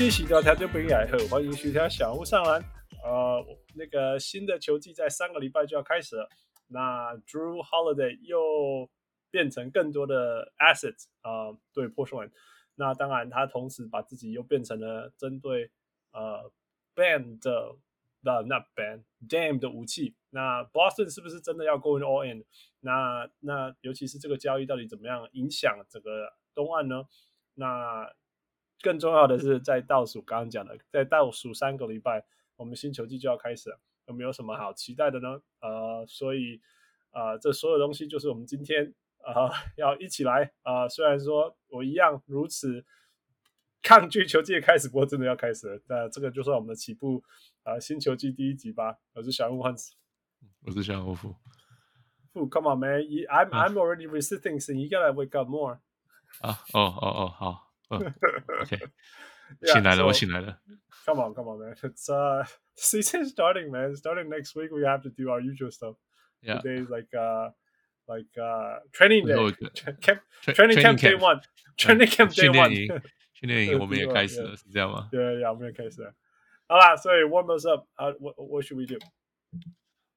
位乡亲，喜到条就不应该喝，欢迎收听小屋上篮。呃，那个新的球季在三个礼拜就要开始了，那 Drew Holiday 又。变成更多的 assets 啊、呃，对 Portland，那当然他同时把自己又变成了针对呃 ban 的的那 Bam Dame 的武器。那 Boston 是不是真的要 go all in？那那尤其是这个交易到底怎么样影响整个东岸呢？那更重要的是在倒数刚刚讲的，在倒数三个礼拜，我们新球季就要开始了，有没有什么好期待的呢？呃，所以呃，这所有东西就是我们今天。啊、呃，要一起来啊、呃！虽然说我一样如此抗拒球季的开始，不过真的要开始了。那这个就算我们的起步啊、呃，新球季第一集吧。我是小人物汉斯，我是小人物富。富，Come on man，I'm I'm already resisting things，you gotta wake up more。啊，哦哦哦，好 ，OK，醒来了，我醒来了。Come on，Come on man，it's uh season starting man，starting next week we have to do our usual stuff。Yeah. Today is like uh。like uh training day camp training camp day one training camp day one 训练营我们也开始了，是这样吗？对呀，我们也开始了。好啦，所以 warm us up 啊，what what should we do？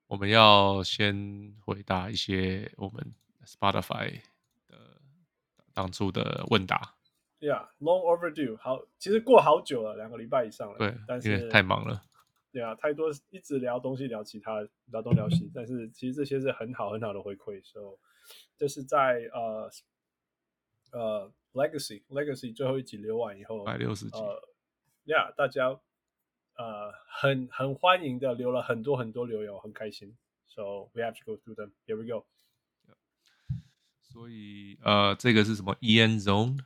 我们要先回答一些我们 Spotify 的当初的问答。 Yeah，long overdue。好，其实过好久了，两个礼拜以上了。对，但是太忙了。对啊，太多一直聊东西，聊其他，聊东聊西，但是其实这些是很好很好的回馈。所以这是在呃呃 Legacy Legacy 最后一集留完以后，百六十集。呃，Yeah，大家呃很很欢迎的留了很多很多留言，我很开心。So we have to go through them. Here we go. 所以呃，这个是什么？EN Zone。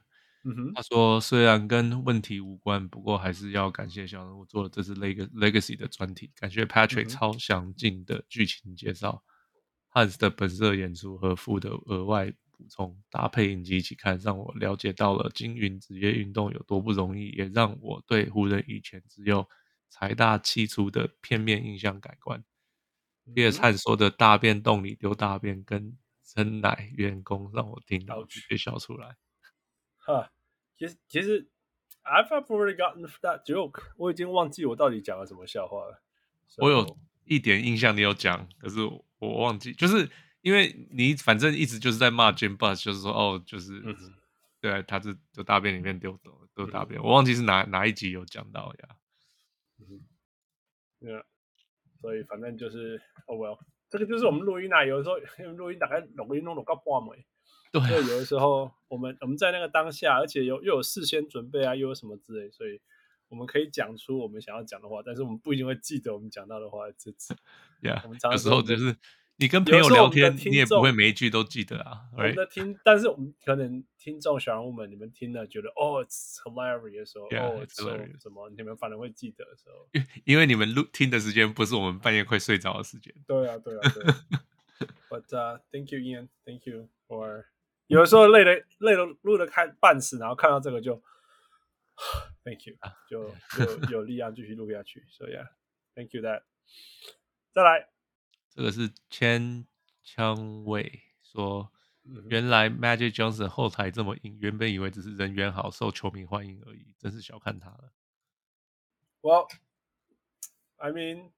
嗯哼，他说虽然跟问题无关，不过还是要感谢小人物做了这次 Legacy 的专题，感谢 Patrick 超详尽的剧情介绍，Hans 的本色演出和副的额外补充搭配影集一起看，让我了解到了经营职业运动有多不容易，也让我对湖人以前只有财大气粗的片面印象改观。叶灿说的大便洞里丢大便跟真奶员工，让我听到直接笑出来。哈。其实其实，I've already gotten that joke。我已经忘记我到底讲了什么笑话了。So, 我有一点印象，你有讲，可是我，忘记，就是因为你反正一直就是在骂 Jim Buss，就是说哦，就是、嗯、对啊，他是就大便里面丢走丢大便，嗯、我忘记是哪哪一集有讲到呀。嗯，Yeah，所以反正就是，Oh well，这个就是我们录音啊，有的时候录音大概录音弄到半尾。对，有的时候我们我们在那个当下，而且有又有事先准备啊，又有什么之类，所以我们可以讲出我们想要讲的话，但是我们不一定会记得我们讲到的话。这次，Yeah，我们常常有时候就是你跟朋友聊天，你也不会每一句都记得啊。我们的听?但是我们可能听众小人物们，你们听了觉得哦，it's hilarious 的时候，哦 Yeah,、oh,，it's hilarious，什么，你们反而会记得的时候，因为你们录听的时间不是我们半夜快睡着的时间。对啊，对啊，对啊。But、uh, thank you, Ian. Thank you for 有的时候累的累的录的看半死，然后看到这个就，Thank you，就就 有力量继续录下去。所以啊，Thank you that。再来，这个是千枪卫说，原来 Magic Johnson 后台这么硬，原本以为只是人缘好、受球迷欢迎而已，真是小看他了。Well, I mean,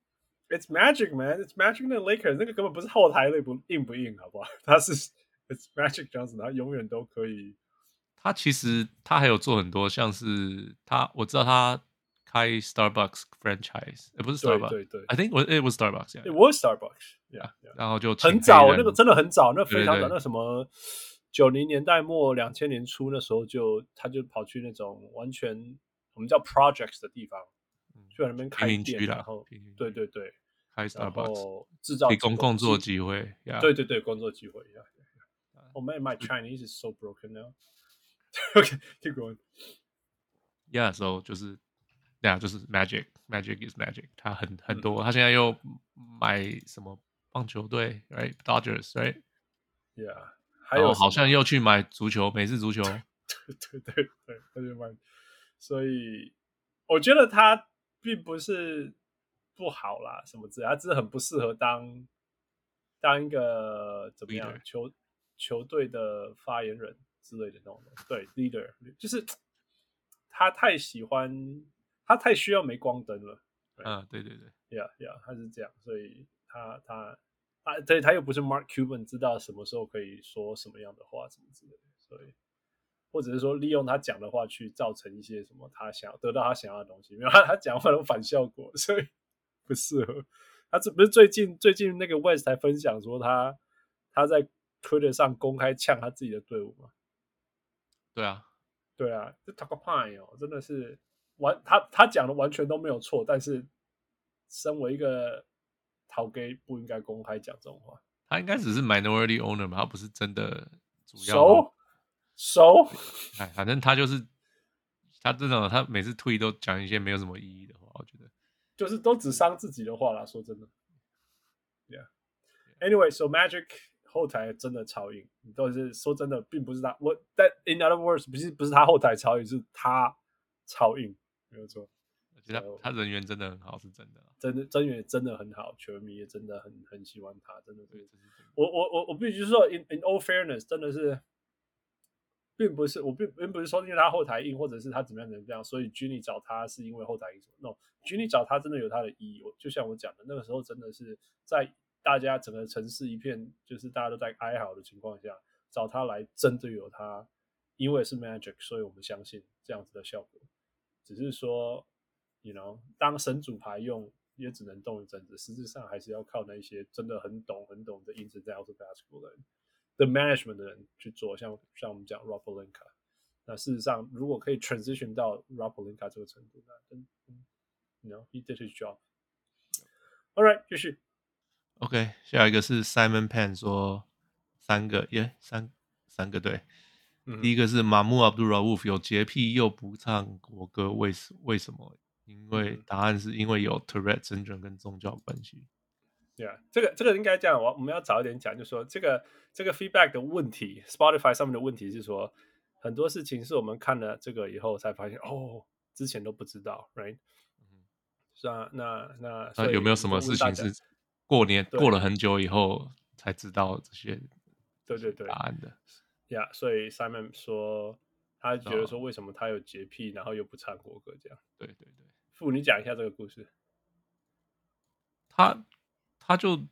it's Magic, man. It's Magic and the Lakers。那个根本不是后台累不硬不硬，好不好？他是。It's Magic Johnson，他永远都可以。他其实他还有做很多，像是他我知道他开 Starbucks franchise，也不是 Starbucks，对对。对，I think it was Starbucks，it was Starbucks，yeah，然后就很早，那个真的很早，那非常早，那什么九零年代末两千年初那时候就他就跑去那种完全我们叫 projects 的地方，就在那边开店，然后对对对，开 Starbucks 制造给公共做机会，对对对，工作机会呀。Oh man, my Chinese is so broken now. Okay, keep going. ，Yeah，so 就是，对啊，就是 Magic，Magic is Magic，他很很多，他现在又买什么棒球队，Right，Dodgers，Right，Yeah，还有好像又去买足球，美式足球，对对对对，他就买，所以我觉得他并不是不好啦，什么之类，他只是很不适合当当一个怎么样球 球队的发言人。之类的那种的，对，leader 就是 他太喜欢，他太需要镁光灯了。啊，对对对，Yeah Yeah，他是这样，所以他他啊，对，他又不是 Mark Cuban，知道什么时候可以说什么样的话，什么之类的，所以或者是说利用他讲的话去造成一些什么他想要得到他想要的东西，没有他他讲话都反效果，所以不适合。他这不是最近最近那个 West 才分享说他他在 Twitter 上公开呛他自己的队伍嘛。对啊，对啊，这 talk a pine 哦，真的是完他他讲的完全都没有错，但是身为一个陶给不应该公开讲这种话。他应该只是 minority owner 嘛，他不是真的主要。熟熟，哎，反正他就是他这种，他每次推都讲一些没有什么意义的话，我觉得就是都只伤自己的话啦。说真的，Yeah，Anyway，so magic。后台真的超硬，你都是说真的，并不是他。我但 in other words，不是不是他后台超硬，是他超硬，没有错。而且他他人缘真的很好，是真的。真的真缘真的很好，球迷也真的很很喜欢他，真的是。我我我我必须说，in in all fairness，真的是，并不是我并并不是说因为他后台硬，或者是他怎么样怎么样，所以 Jenny 找他是因为后台硬。No，Jenny 找他真的有他的意义。我就像我讲的，那个时候真的是在。大家整个城市一片，就是大家都在哀嚎的情况下，找他来，真的有他，因为是 Magic，所以我们相信这样子的效果。只是说，you know，当神主牌用，也只能动一阵子，实质上还是要靠那些真的很懂、很懂的 ins and outs of basketball 的人，the management 的人去做。像像我们讲 Rob Pelinka，那事实上如果可以 transition 到 Rob Pelinka 这个程度，那真，you know，he did his job。All right，继续。OK，下一个是 Simon Pan 说三个耶三三个对，嗯、第一个是 Mahmoud Abdul-Rauf 有洁癖又不唱国歌，为什为什么？因为答案是因为有 Tourette syndrome 跟宗教关系。对啊，这个这个应该这样，我我们要早一点讲，就是说这个这个 feedback 的问题，Spotify 上面的问题是说很多事情是我们看了这个以后才发现，哦，之前都不知道，right？嗯，是啊，那那那有没有什么事情是？过年过了很久以后才知道这些，对对对，答案的呀。Yeah, 所以 Simon 说，他觉得说为什么他有洁癖，然后又不唱国歌这样。对对对，父，你讲一下这个故事。他他就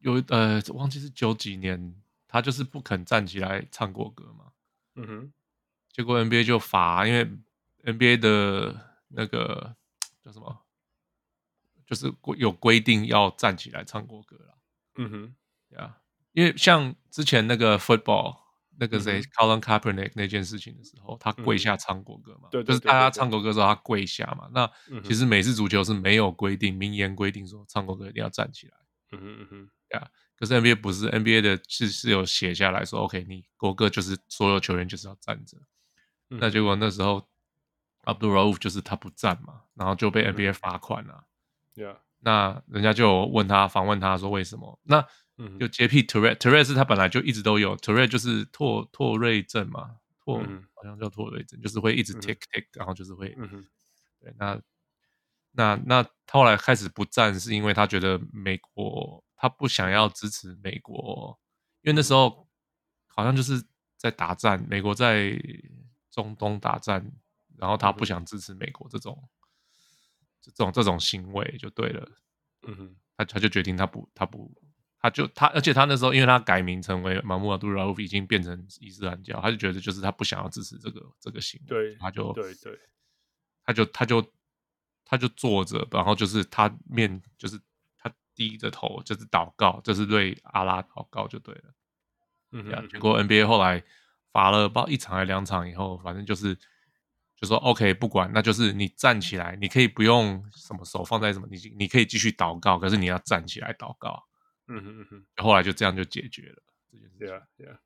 有呃，忘记是九几年，他就是不肯站起来唱国歌嘛。嗯哼。结果 NBA 就罚，因为 NBA 的那个叫什么？就是有规定要站起来唱国歌了，嗯哼，呀，因为像之前那个 football 那个谁、嗯、Colin Kaepernick 那件事情的时候，他跪下唱国歌嘛，对、嗯，就是大家唱国歌的时候他跪下嘛。那其实美式足球是没有规定，明言规定说唱国歌一定要站起来，嗯哼嗯哼，呀，可是 NBA 不是 NBA 的是是有写下来说，OK，你国歌就是所有球员就是要站着，嗯、那结果那时候 Abdul Rauf 就是他不站嘛，然后就被 NBA 罚款了。Yeah. 那人家就问他访问他说为什么？那有洁癖 Tourette Tourette 是他本来就一直都有 Tourette 就是拓拓瑞症嘛，拓、嗯、好像叫拓瑞症，就是会一直 tick tick，、嗯、然后就是会，嗯、对，那那那他后来开始不站，是因为他觉得美国他不想要支持美国，因为那时候好像就是在打战，美国在中东打战，然后他不想支持美国这种。这种这种行为就对了，嗯哼，他他就决定他不他不他就他，而且他那时候因为他改名成为马穆尔杜拉夫，已经变成伊斯兰教，他就觉得就是他不想要支持这个这个行为，对，他就对对，他就他就他就坐着，然后就是他面就是他低着头就是祷告，就是对阿拉祷告就对了，嗯哼，结果 NBA 后来罚了不知道一场还两场以后，反正就是。就说 OK，不管，那就是你站起来，你可以不用什么手放在什么，你你可以继续祷告，可是你要站起来祷告。嗯哼嗯哼，后来就这样就解决了这件事情。Yeah, yeah,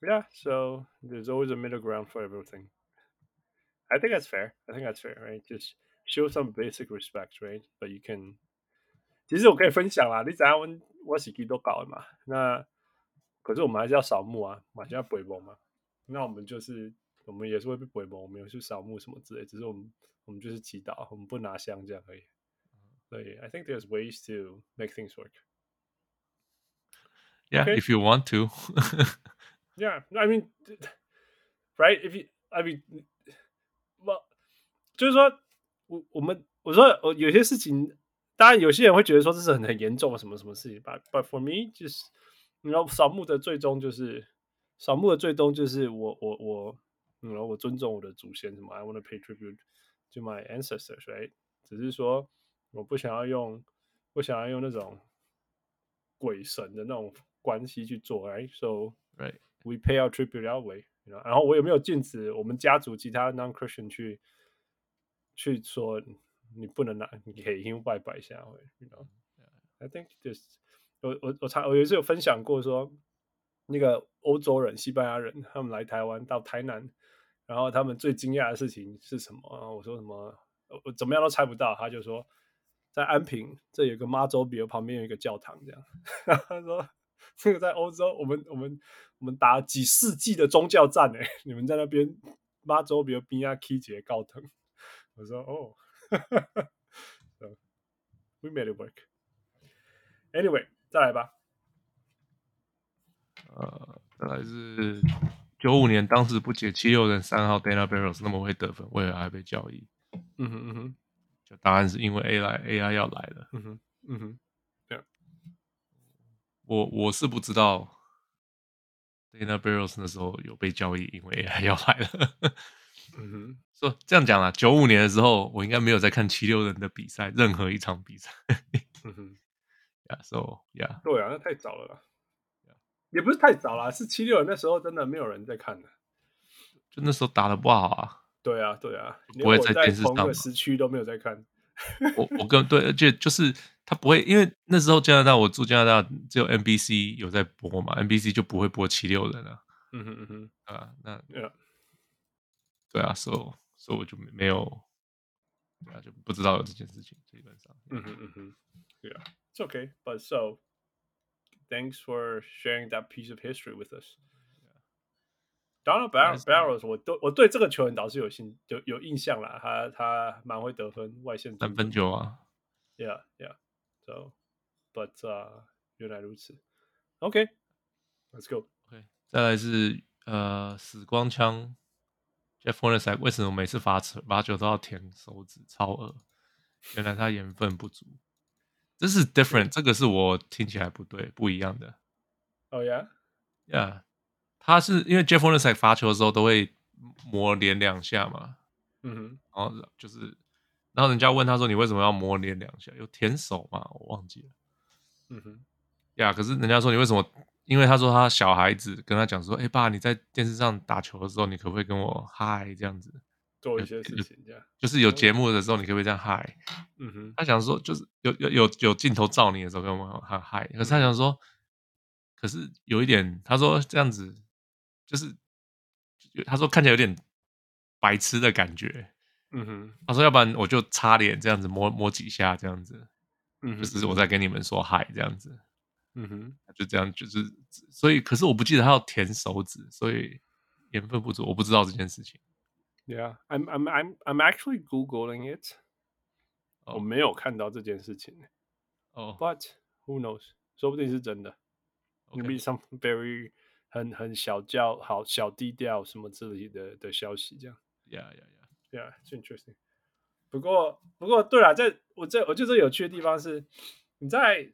yeah. So there's always a middle ground for everything. I think that's fair. I think that's fair, right? Just show some basic respect, right? But you can，其实我可以分享啦。你知道我我是基督教的嘛？那可是我们还是要扫墓啊，还是要背墓嘛？那我们就是我们也是会被鬼魔，我们有去扫墓什么之类。只是我们我们就是祈祷，我们不拿香这样而已。所以，I think there's ways to make things work. Yeah, Okay. if you want to. Yeah, I mean, right? If you, I mean, well，就是说，我我们我说，我有些事情，当然有些人会觉得说这是很很严重的什么什么事情吧。But for me，就是，你知道，扫墓的最终就是，扫墓的最终就是我我我，然后我尊重我的祖先什么，I want to pay tribute to my ancestors，right？只是说，我不想要用，不想要用那种鬼神的那种关系去做，right？So right. we pay our tribute our way，you know? 然后我有没有禁止我们家族其他 non-Christian 去去说你不能拿你可以用拜拜一下，you know？I think this 我我我查我有一次有分享过说，那个欧洲人西班牙人他们来台湾到台南，然后他们最惊讶的事情是什么？我说什么？我怎么样都猜不到，他就说在安平这有个妈祖庙旁边有一个教堂，这样，他说。这个在欧洲，我们我们我们打几世纪的宗教战哎，你们在那边妈祖比如边亚 K 节高腾，我说哦，so,，we made it work。Anyway，再来吧。呃，再来是九五年，当时不解七六人三号 Dana Barros 那么会得分，为何还被交易？嗯哼嗯哼，就答案是因为 A 来 AI 要来了。嗯哼嗯哼。我我是不知道，Dana Barros 那时候有被交易，因为 AI 要来了。嗯哼，说、so, 这样讲啦，九五年的时候，我应该没有在看七六人的比赛，任何一场比赛。嗯哼，Yeah，so yeah，对啊，那太早了啦。也不是太早啦，是七六人那时候真的没有人在看的，就那时候打的不好啊。对啊，对啊，不会在电视上同个时区都没有在看。我 我跟对，而且就是他不会，因为那时候加拿大，我住加拿大，只有 NBC 有在播嘛，NBC 就不会播七六人啊。嗯哼嗯哼，啊，那 Yeah. 对啊，所以所以我就没有，对啊，就不知道有这件事情，基本上。嗯哼嗯哼，Yeah，it's okay. But so, thanks for sharing that piece of history with us. Dana Barros，我都我对这个球员倒是有兴有有印象啦，他他蛮会得分，外线三分球啊，Yeah Yeah，So but 啊、uh, 原来如此，OK，Let's、okay, go。OK，再来是呃死光枪，Jeff Hornacek 为什么每次罚球罚球都要舔手指，超恶？原来他盐分不足，这是 different，这个是我听起来不对不一样的。哦呀 yeah，Yeah。他是因为 Jeff Hornacek 罚球的时候都会磨脸两下嘛，嗯哼，然后就是，然后人家问他说：“你为什么要磨脸两下？有舔手嘛？”我忘记了，嗯哼，呀，可是人家说你为什么？因为他说他小孩子跟他讲说：“哎、欸、爸，你在电视上打球的时候，你可不可以跟我嗨这样子，做一些事情这样，就是有节目的时候，你可不可以这样嗨？”嗯哼，他想说就是有有有有镜头照你的时候跟我喊嗨，可是他想说，可是有一点，他说这样子。就是，他说看起来有点白痴的感觉，嗯哼。他说要不然我就擦脸这样子摸摸几下这样子，嗯哼，就是我在跟你们说嗨这样子，嗯哼，就这样就是，所以可是我不记得他要舔手指，所以盐分不足，我不知道这件事情。Yeah，I'm I'm I'm I'm actually googling it，、oh. 我没有看到这件事情。哦、oh.，But who knows？说不定是真的。Okay. Maybe some very 很很小调，好小低调什么之类的的消息，这样。Yeah, yeah, yeah, yeah. It's interesting. 不过，不过，对了，在我这我觉得有趣的地方是，你在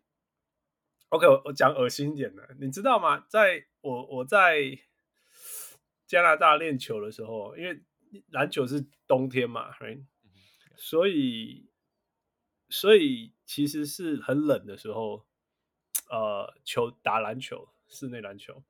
OK，我我讲恶心一点的，你知道吗？在我我在加拿大练球的时候，因为 篮球是冬天嘛，right? 所以所以其实是很冷的时候，呃，球打篮球，室内篮球。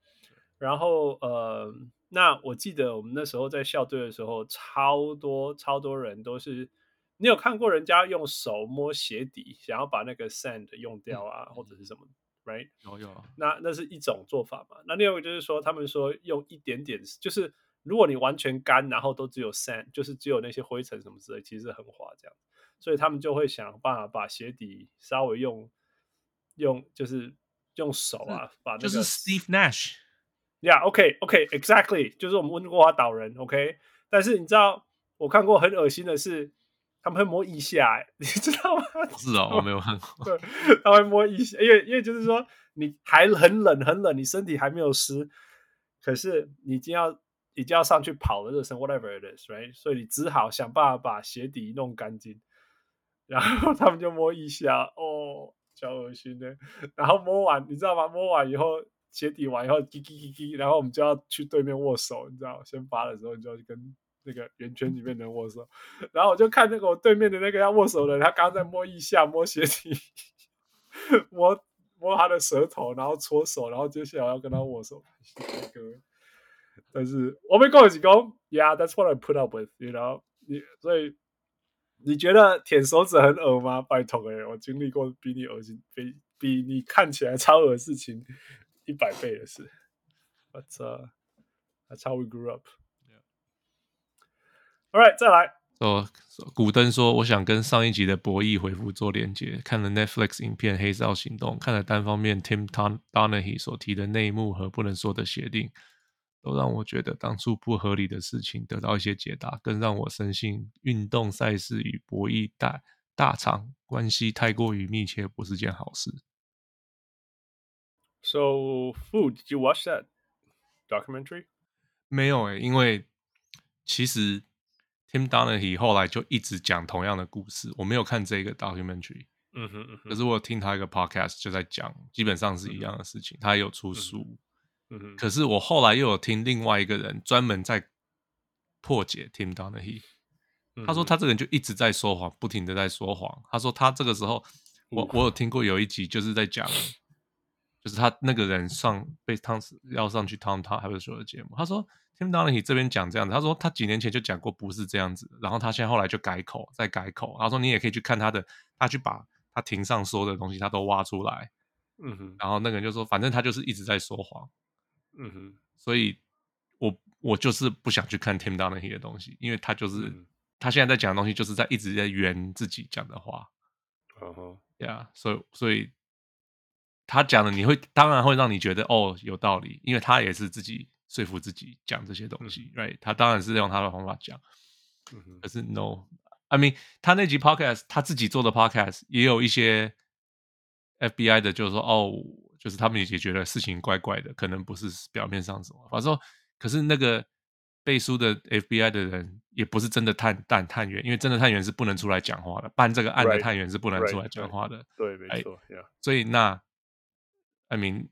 然后呃，那我记得我们那时候在校队的时候，超多超多人都是，你有看过人家用手摸鞋底，想要把那个 sand 用掉啊，嗯、或者是什么，right？有有。那那是一种做法嘛。那另外一个就是说，他们说用一点点，就是如果你完全干，然后都只有 sand，就是只有那些灰尘什么之类，其实很滑这样。所以他们就会想办法把鞋底稍微用用就是用手啊，把那个、就是 Steve Nash。Yeah，OK，OK，Exactly，就是我们温哥华岛人，OK。但是你知道，我看过很恶心的是，他们会摸腋下，哎，你知道吗？是哦，我没有看过。对，他会摸腋下，因为因为就是说你还很冷很冷，你身体还没有湿，可是你已经要你就要上去跑了热身，whatever it is，right？所以你只好想办法把鞋底弄干净，然后他们就摸一下，哦，超恶心的。然后摸完，你知道吗？摸完以后。鞋底完以后，叽叽叽叽，然后我们就要去对面握手，你知道，先发的时候，你就要去跟那个圆圈里面的握手。然后我就看那个我对面的那个要握手的人，他刚在摸一下、摸鞋底、摸摸他的舌头，然后搓手，然后接下来要跟他握手。但是我没跟我讲，Yeah，that's what I put up with，you know？你所以你觉得舔手指很恶吗？拜托哎，我经历过比你恶心、比比你看起来超恶的事情。一百倍的事，But uh, that's how we grew up. Yeah. All right，再来。哦，古登说：“我想跟上一集的博弈回复做连接。看了 Netflix 影片《黑道行动》，看了单方面 Tim Donaghy 所提的内幕和不能说的协定，都让我觉得当初不合理的事情得到一些解答，更让我深信运动赛事与博弈大大厂关系太过于密切，不是件好事。” So, food. Did you watch that documentary? 没有诶、欸，因为其实 Tim Donaghy 后来就一直讲同样的故事。我没有看这个 documentary，嗯哼嗯哼，可是我听他一个 podcast 就在讲，基本上是一样的事情。嗯、他也有出书，嗯哼，可是我后来又有听另外一个人专门在破解 Tim Donaghy，他说他这个人就一直在说谎，不停的在说谎。他说他这个时候，我我有听过有一集就是在讲。就是他那个人上被汤斯要上去 Tom Tom 还不是说的节目，他说 Tim Donaghy 这边讲这样子，他说他几年前就讲过不是这样子，然后他现在后来就改口再改口，他说你也可以去看他的，他去把他庭上说的东西他都挖出来，嗯哼，然后那个人就说反正他就是一直在说谎，嗯哼，所以我我就是不想去看 Tim Donaghy 的东西，因为他就是、嗯、他现在在讲的东西就是在一直在圆自己讲的话，嗯哼，呀，所以所以。他讲的你会当然会让你觉得哦有道理，因为他也是自己说服自己讲这些东西、嗯、，right？他当然是用他的方法讲，嗯、可是 no，I mean 他那集 podcast 他自己做的 podcast 也有一些 FBI 的，就是说哦，就是他们也觉得事情怪怪的，可能不是表面上什么，反正说可是那个背书的 FBI 的人也不是真的探探探员，因为真的探员是不能出来讲话的，办这个案的探员是不能出来讲话的，对，没错，所以那。I mean，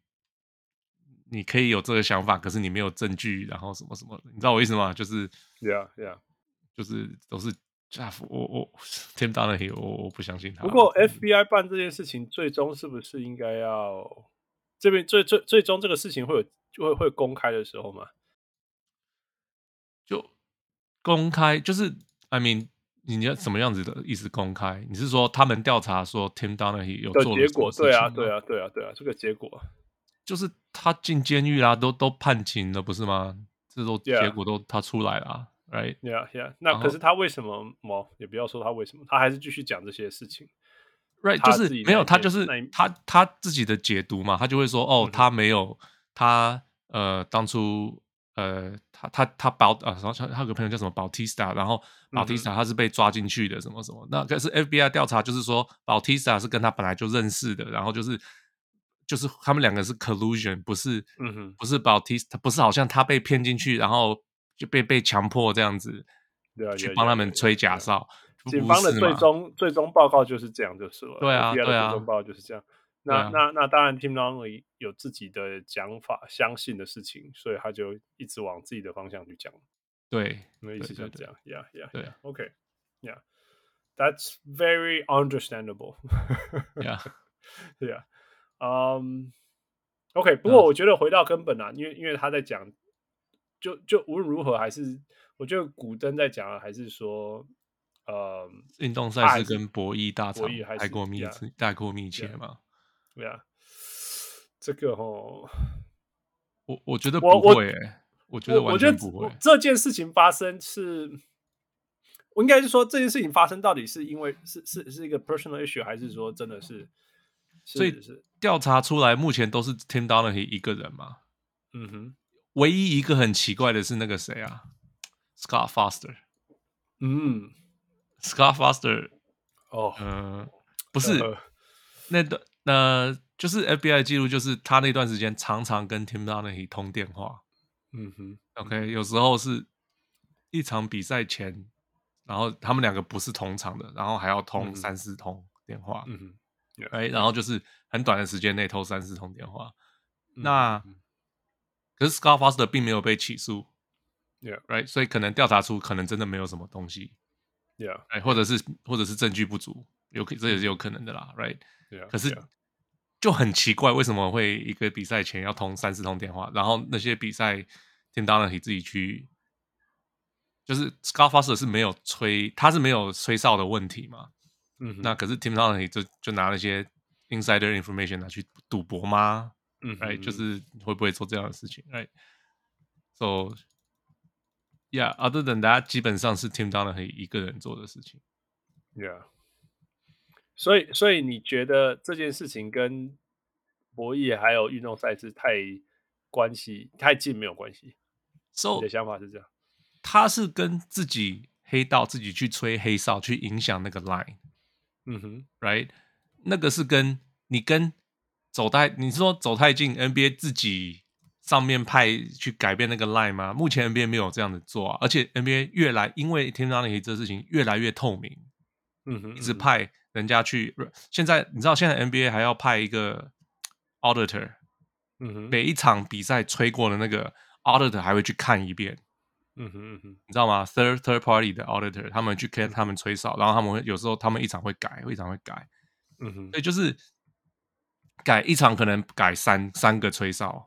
你可以有这个想法，可是你没有证据，然后什么什么，你知道我意思吗？就是，Yeah, Yeah，就是都是 Jeff，我我 Tim Donaghy，我我不相信他。不过 FBI 办这件事情，最终是不是应该要这边最最最终这个事情会有就会会公开的时候吗？就公开，就是 I mean。你要什么样子的意思？公开？你是说他们调查说 Tim Donaghy 有做的结果？对啊，对啊，对啊，对啊，这个结果就是他进监狱啦，都都判刑了，不是吗？这都结果都他出来了，right？Yeah，Yeah。那可是他为什么？哦，也不要说他为什么，他还是继续讲这些事情，right？就是没有他，就是他他自己的解读嘛，他就会说，哦，他没有，他呃，当初。呃，他他他保啊，然后他有个朋友叫什么 Bautista，然后 Bautista 他是被抓进去的，什么什么。嗯、那可是 FBI 调查就是说 Bautista 是跟他本来就认识的，然后就是就是他们两个是 collusion，不是，嗯哼，不是 Bautista，不是好像他被骗进去，然后就被被强迫这样子，对啊，去帮他们吹假哨。警方的最终最终报告就是这样，就是了。对啊，对啊，最终报告就是这样。那、啊、那那当然，Tim Longley 有自己的讲法，相信的事情，所以他就一直往自己的方向去讲。对，那意思就是这样。Yeah, yeah. 对，OK. Yeah, that's very understandable. Yeah, yeah. Um, OK. 不过我觉得回到根本啊，因为因为他在讲，就就无论如何，还是我觉得古登在讲，还是说，呃，运动赛事跟博弈大厂太过密切，太过密切嘛。对啊，这个哦，我我觉得不会、欸，我觉得完全不会。这件事情发生是，我应该是说这件事情发生到底是因为是是是一个 personal issue，还是说真的是？所以是调查出来，目前都是 Tim Donaghy 一个人嘛。嗯哼，唯一一个很奇怪的是那个谁啊，Scott Foster。嗯，Scott Foster。哦，嗯，不是，那段那就是 FBI 记录，就是他那段时间常常跟 Tim Donaghy 通电话。嗯哼，OK，有时候是一场比赛前，然后他们两个不是同场的，然后还要通三四通电话。嗯哼。哎，然后就是很短的时间内偷三四通电话，那可是 Scar Foster 并没有被起诉，Yeah，right，所以可能调查出可能真的没有什么东西，Yeah，哎，或者是或者是证据不足，有可这也是有可能的啦，right，可是就很奇怪，为什么会一个比赛前要通三四通电话，然后那些比赛 Tim Donaghy 自己去，就是 Scott Foster 是没有吹，他是没有吹哨的问题嘛？嗯，那可是 Tim Donaghy 就就拿那些 insider information 拿去赌博吗？嗯，哎，就是会不会做这样的事情？哎，so yeah，other than that，基本上是 Tim Donaghy 一个人做的事情。Yeah，所以所以你觉得这件事情跟博弈还有运动赛事太关系太近没有关系？So 你的想法是这样？他是跟自己黑道自己去吹黑哨，去影响那个 line。嗯哼，right，那个是跟你跟走太，你说走太近，NBA 自己上面派去改变那个 line 吗？目前 NBA 没有这样子做啊，而且 NBA 越来因为 Tim Donaghy 这事情越来越透明，嗯哼，一直派人家去，现在你知道现在 NBA 还要派一个 auditor，嗯哼，每一场比赛吹过的那个 auditor 还会去看一遍。嗯哼嗯哼，你知道吗？Third third party 的 auditor，他们去看他们吹哨，然后他们会有时候他们一场会改，一场会改。嗯哼，对，就是改一场可能改三三个吹哨，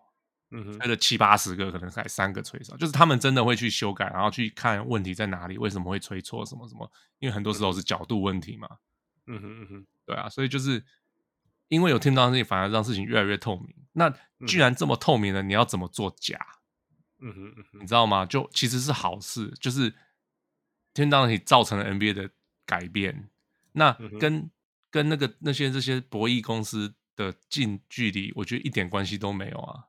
吹了七八十个可能才三个吹哨，就是他们真的会去修改，然后去看问题在哪里，为什么会吹错什么什么？因为很多时候是角度问题嘛。嗯哼嗯哼，对啊，所以就是因为有听到事情，反而让事情越来越透明。那既然这么透明了，你要怎么做假？嗯哼嗯哼，你知道吗？就其实是好事，就是 Tim Donaghy 造成了 NBA 的改变。那跟、嗯、跟那个那些这些博弈公司的近距离，我觉得一点关系都没有啊。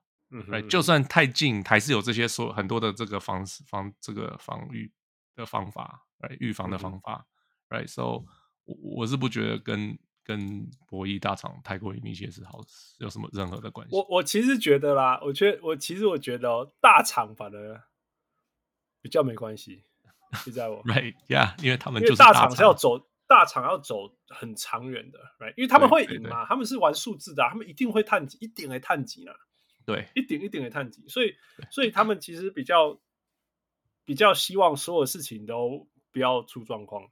就算太近，还是有这些说很多的这个防防这个防御的方法，来预防的方法。嗯、right，so 我我是不觉得跟。跟博弈大厂太过于密切是好，有什么任何的关系？我我其实觉得啦，我觉得我其实我觉得、哦、大厂反而比较没关系，你知道不？Right，yeah，因为他们就是大厂是要走大厂要走很长远的，Right，因为他们会赢嘛，他们是玩数字的、啊，他们一定会探级，一定会探级呢。对，一点一点的探底，所以所以他们其实比较比较希望所有事情都不要出状况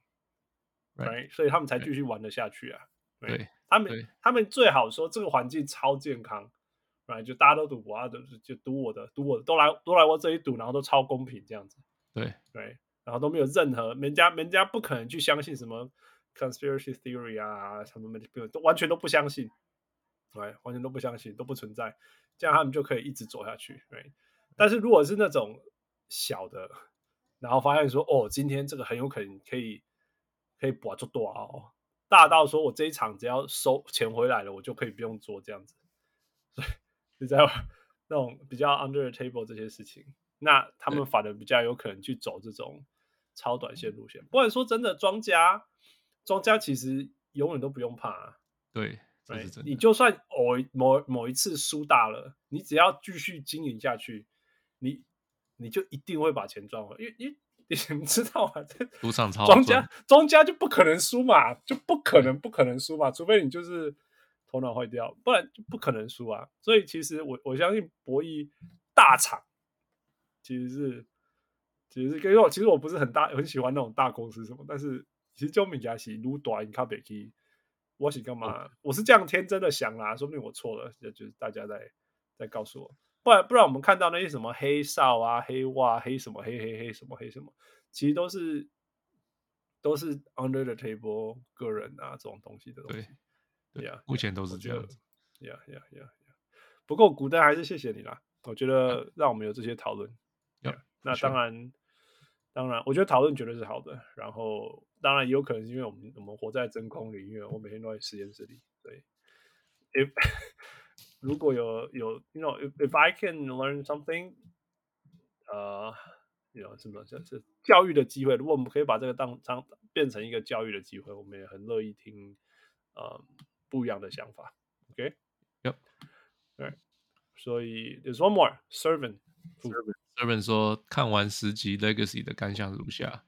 ，Right，所以他们才继续玩得下去啊。对他们，他们最好说这个环境超健康，来就大家都赌博啊，就就赌我的，赌我的，都来都来我这里赌，然后都超公平这样子。对。对，然后都没有任何人家人家不可能去相信什么 conspiracy theory 啊，什么的，都完全都不相信，对，完全都不相信，都不存在，这样他们就可以一直走下去。对，但是如果是那种小的，然后发现说哦，今天这个很有可能可以可以博就多哦。大到说，我这一场只要收钱回来了，我就可以不用做这样子，所以你知道那种比较 under the table 这些事情，那他们反而比较有可能去走这种超短线路线。不然说真的，庄家庄家其实永远都不用怕啊。对，对，你就算偶某某一次输大了，你只要继续经营下去，你你就一定会把钱赚回来，因为因为。你们知道吗？赌场超庄家庄家就不可能输嘛，就不可能不可能输嘛，除非你就是头脑坏掉，不然就不可能输啊。所以其实我我相信博弈大厂其实是其实是跟我其实我不是很大很喜欢那种大公司什么，但是其实就米家是撸短卡北基，我是干嘛？我是这样天真的想啦，说不定我错了，就是大家在在告诉我。不然不然，我们看到那些什么黑哨啊、黑袜、黑什么、黑黑黑什么黑什么，其实都是都是 under the table 个人啊这种东西的东西。对呀，目前都是这样子。呀呀呀呀！不过古登还是谢谢你啦，我觉得让我们有这些讨论。那当然，当然，我觉得讨论绝对是好的。然后，当然也有可能是因为我们我们活在真空里，因为我每天都在实验室里。对，if 如果有有，you know，if if I can learn something，呃，有什么就是教育的机会，如果我们可以把这个当当变成一个教育的机会，我们也很乐意听，呃，不一样的想法。OK，Yep，对，所以 there's one more servant。servant 说，看完十集 Legacy 的感想如下：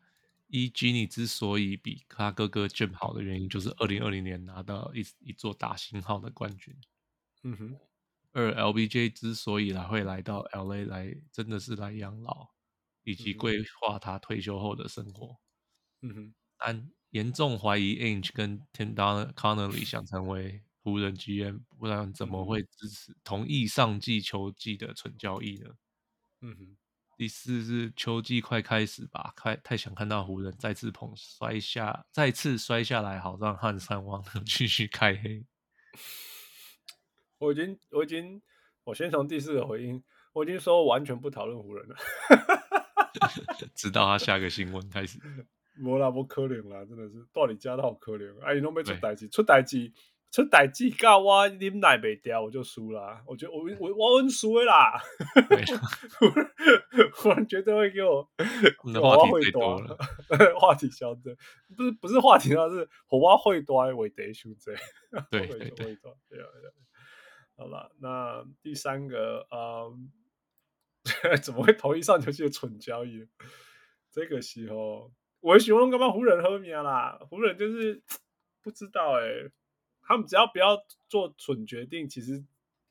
一，Genie 之所以比他哥哥 Jim 好的原因，就是二零二零年拿到一一座大星号的冠军。嗯哼。二，LBJ 之所以来会来到 LA 来，真的是来养老，以及规划他退休后的生活。嗯哼。但，严重怀疑 Ainge 跟 Tim Connelly 想成为湖人 GM，不然怎么会支持同意上季球季的纯交易呢？嗯哼，第四是秋季快开始吧，太太想看到湖人再次捧摔下，再次摔下来，好让汉三王能继续开黑。我已经，我已经，我先从第四个回应，我已经说完全不讨论湖人了，直到他下个新闻开始。没啦，不可能啦，真的是，到底加的好可怜，哎，你都没出代志，出代志。出代志到我忍耐不掉，我就输了。我觉得我我我很输的啦。我绝对会给我。的话题最多了。话题消的，不是不是话题，而是火花会多为得输这。对对对，对。好了，那第三个，嗯，怎么会同意上球季的蠢交易？这个时候，我喜欢干嘛湖人喝米啦？湖人就是 不知道哎、欸。他们只要不要做蠢决定，其实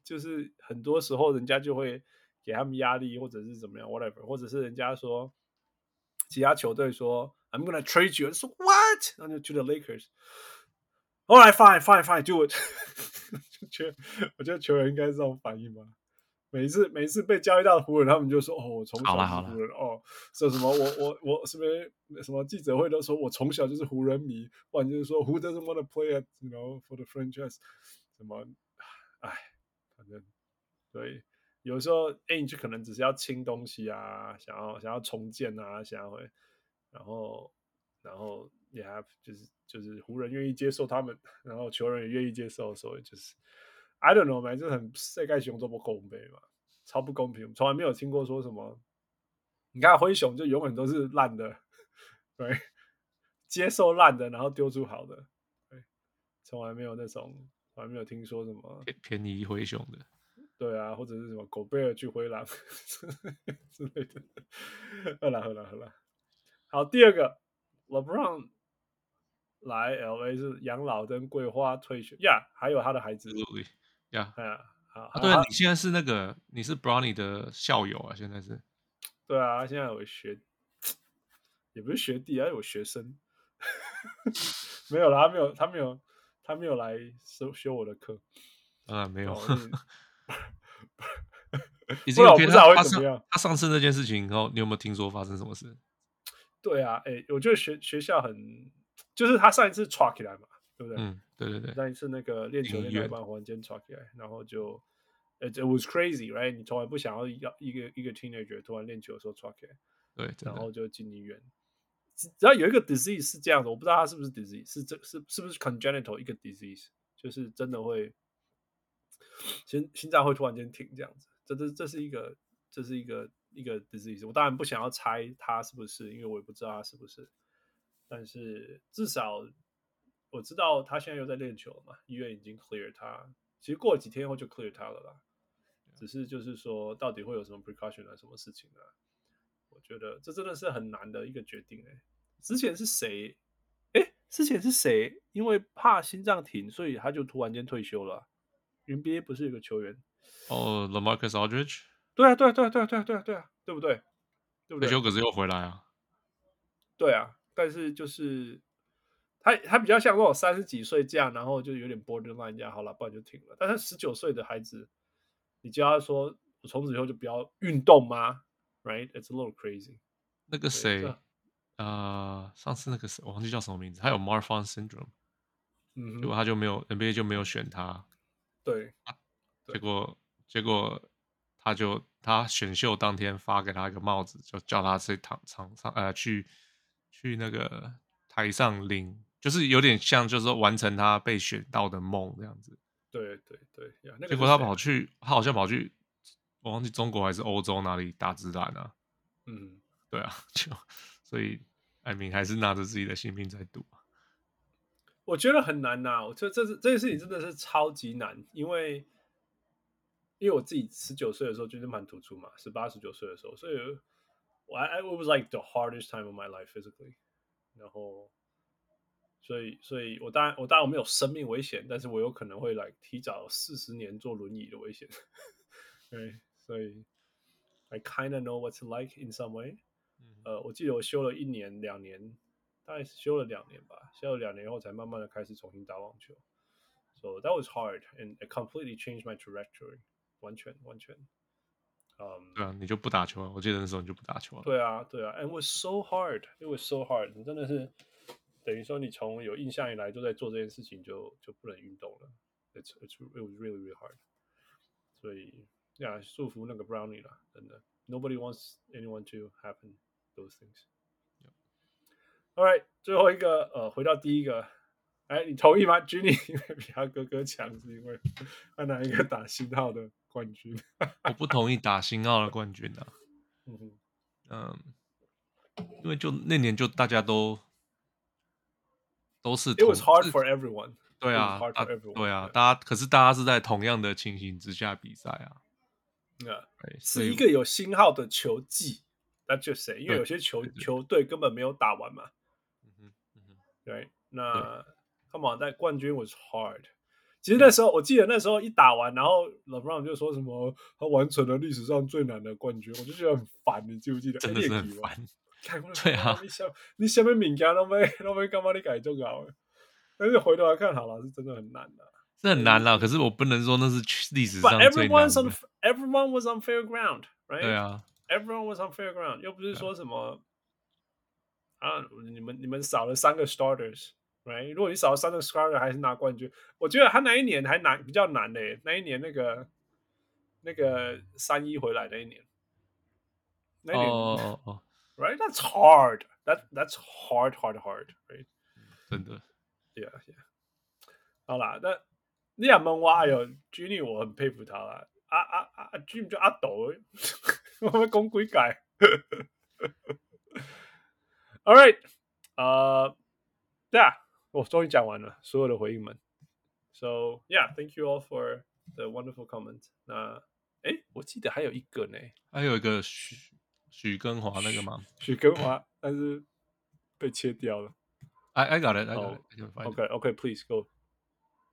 就是很多时候人家就会给他们压力，或者是怎么样，whatever，或者是人家说其他球队说 I'm gonna trade you，说 What？然后就去了 Lakers，Alright fine fine fine do it，就觉我觉得球员应该是这种反应吧。每一次每一次被交易到湖人，他们就说：“哦，我从小是湖人哦。”说什么我我我是不是什么记者会都说我从小就是湖人迷，或者就是说 “Who doesn't want to play at，you know for the franchise？” 什么，哎，反正对，有时候 Ainge 可能只是要清东西啊，想要想要重建啊，想要会，然后然后也还就是就是湖人愿意接受他们，然后球员也愿意接受，所以就是。I don't know，反正很世界熊这么公平嘛，超不公平，从来没有听过说什么。你看灰熊就永远都是烂的，对，接受烂的，然后丢出好的，对，从来没有那种，从来没有听说什么便宜灰熊的，对啊，或者是什么狗贝尔去灰狼 之类的。好了好了好了，好，第二个，LeBron。来 LA 是养老跟桂花退休呀，yeah, 还有他的孩子。呀，哎呀，好，对，你现在是那个，你是 Brownie 的校友啊，现在是。对啊，现在有学，也不是学弟啊，有学生。没有啦，他没有，他没有，他没有来修修我的课。啊，没有。已经有不知道会怎么样。他上次那件事情以后，你有没有听说发生什么事？对啊，哎，我觉得学学校很。就是他上一次抓起来嘛，对不对？嗯，对对对。上一次那个练球练到一半，忽然间抓起来，然后就，it it was crazy，right？你从来不想要要一个一个 teenager 突然练球的时候抓起来，对，然后就进医院。只要有一个 disease 是这样的，我不知道他是不是 disease，是这是是不是 congenital 一个 disease，就是真的会心心脏会突然间停这样子。这这这是一个这是一个一个 disease。我当然不想要猜他是不是，因为我也不知道他是不是。但是至少我知道他现在又在练球了嘛，医院已经 clear 他，其实过了几天后就 clear 他了啦。只是就是说，到底会有什么 precaution 啊，什么事情啊？我觉得这真的是很难的一个决定哎、欸。之前是谁？哎，之前是谁？因为怕心脏停，所以他就突然间退休了。NBA 不是有个球员哦、oh,，LaMarcus Aldridge。对啊，对啊，对啊，对啊，对啊，对啊，对啊，对不对？对不对？退休可是又回来啊。对啊。但是就是他他比较像那种三十几岁这样，然后就有点 borderline 这样，好了，不然就停了。但是十九岁的孩子，你叫他说我从此以后就不要运动吗？Right? It's a little crazy。那个谁啊、呃，上次那个谁，我忘记叫什么名字，他有 Marfan syndrome，嗯，结果他就没有 NBA 就没有选他。对，结果结果他就他选秀当天发给他一个帽子，就叫他去躺场上呃去去那个台上领，就是有点像就是说完成他被选到的梦这样子。对对对，那个、结果他跑去，他好像跑去，我忘记中国还是欧洲哪里打职篮啊？嗯，对啊，就所以艾明还是拿着自己的性命在赌。我觉得很难呐、啊，我觉得这是这件事情真的是超级难，因为因为我自己十九岁的时候就是蛮突出嘛，十八十九岁的时候，所以我 I, I was like the hardest time of my life physically，然后所以所以我当然我当然我没有生命危险，但是我有可能会来、提早四十年坐轮椅的危险，对，所以 I kind of know what's like in some way，、嗯、呃，我记得我修了一年两年。大概是修了两年吧，修了两年后才慢慢的开始重新打网球。So that was hard and it completely changed my trajectory，完全完全。嗯、um,，对啊，你就不打球了？我记得那时候你就不打球了。对啊，对啊，and it was so hard，it was so hard，你真的是等于说你从有印象以来都在做这件事情就，就就不能运动了。It's it's it was really really hard。所以呀，祝福那个 Brownie 啦，真的，Nobody wants anyone to happen those things。All right，最后一个，呃，回到第一个，哎，你同意吗？Jenny 因为比他哥哥强，是因为他拿一个打星号的冠军。我不同意打星号的冠军啊。嗯嗯，因为就那年就大家都都是。It was hard for everyone。对啊，啊对啊，大家可是大家是在同样的情形之下比赛啊。Yeah, 是一个有星号的球季。That's just say，因为有些球球队根本没有打完嘛。对，那 Come on，但冠军 was hard。其实那时候，我记得那时候一打完，然后 LeBron 就说什么他完成了历史上最难的冠军，我就觉得很烦。你记不记得？真的是很烦。对啊，你想你什么物件都没都没干嘛？你改重要？但是回头来看，好了，是真的很难的。是很难了，可是我不能说那是历史上最难的。But everyone's on everyone was on fair ground，right？对啊，everyone was on fair ground，又不是说什么。啊！你们你们少了三个 starters，right？如果你少了三个 starters，还是拿冠军？我觉得他那一年还难，比较难嘞。那一年那个那个三一回来那一年，那一年哦哦 ，right？That's hard. That that's hard, hard, hard. Right？真的，Yeah, yeah。好啦，那你俩问我，哎呦，Gini，我很佩服他啦。啊啊啊，Gini 就阿斗，我们讲鬼改。 All right，呃、uh,，Yeah，我终于讲完了所有的回应们。So yeah，thank you all for the wonderful comments。那，哎，我记得还有一个呢，还有一个 许许根华那个吗？许根华，但是被切掉了。I I got it, I got it. Oh, OK OK，Please go。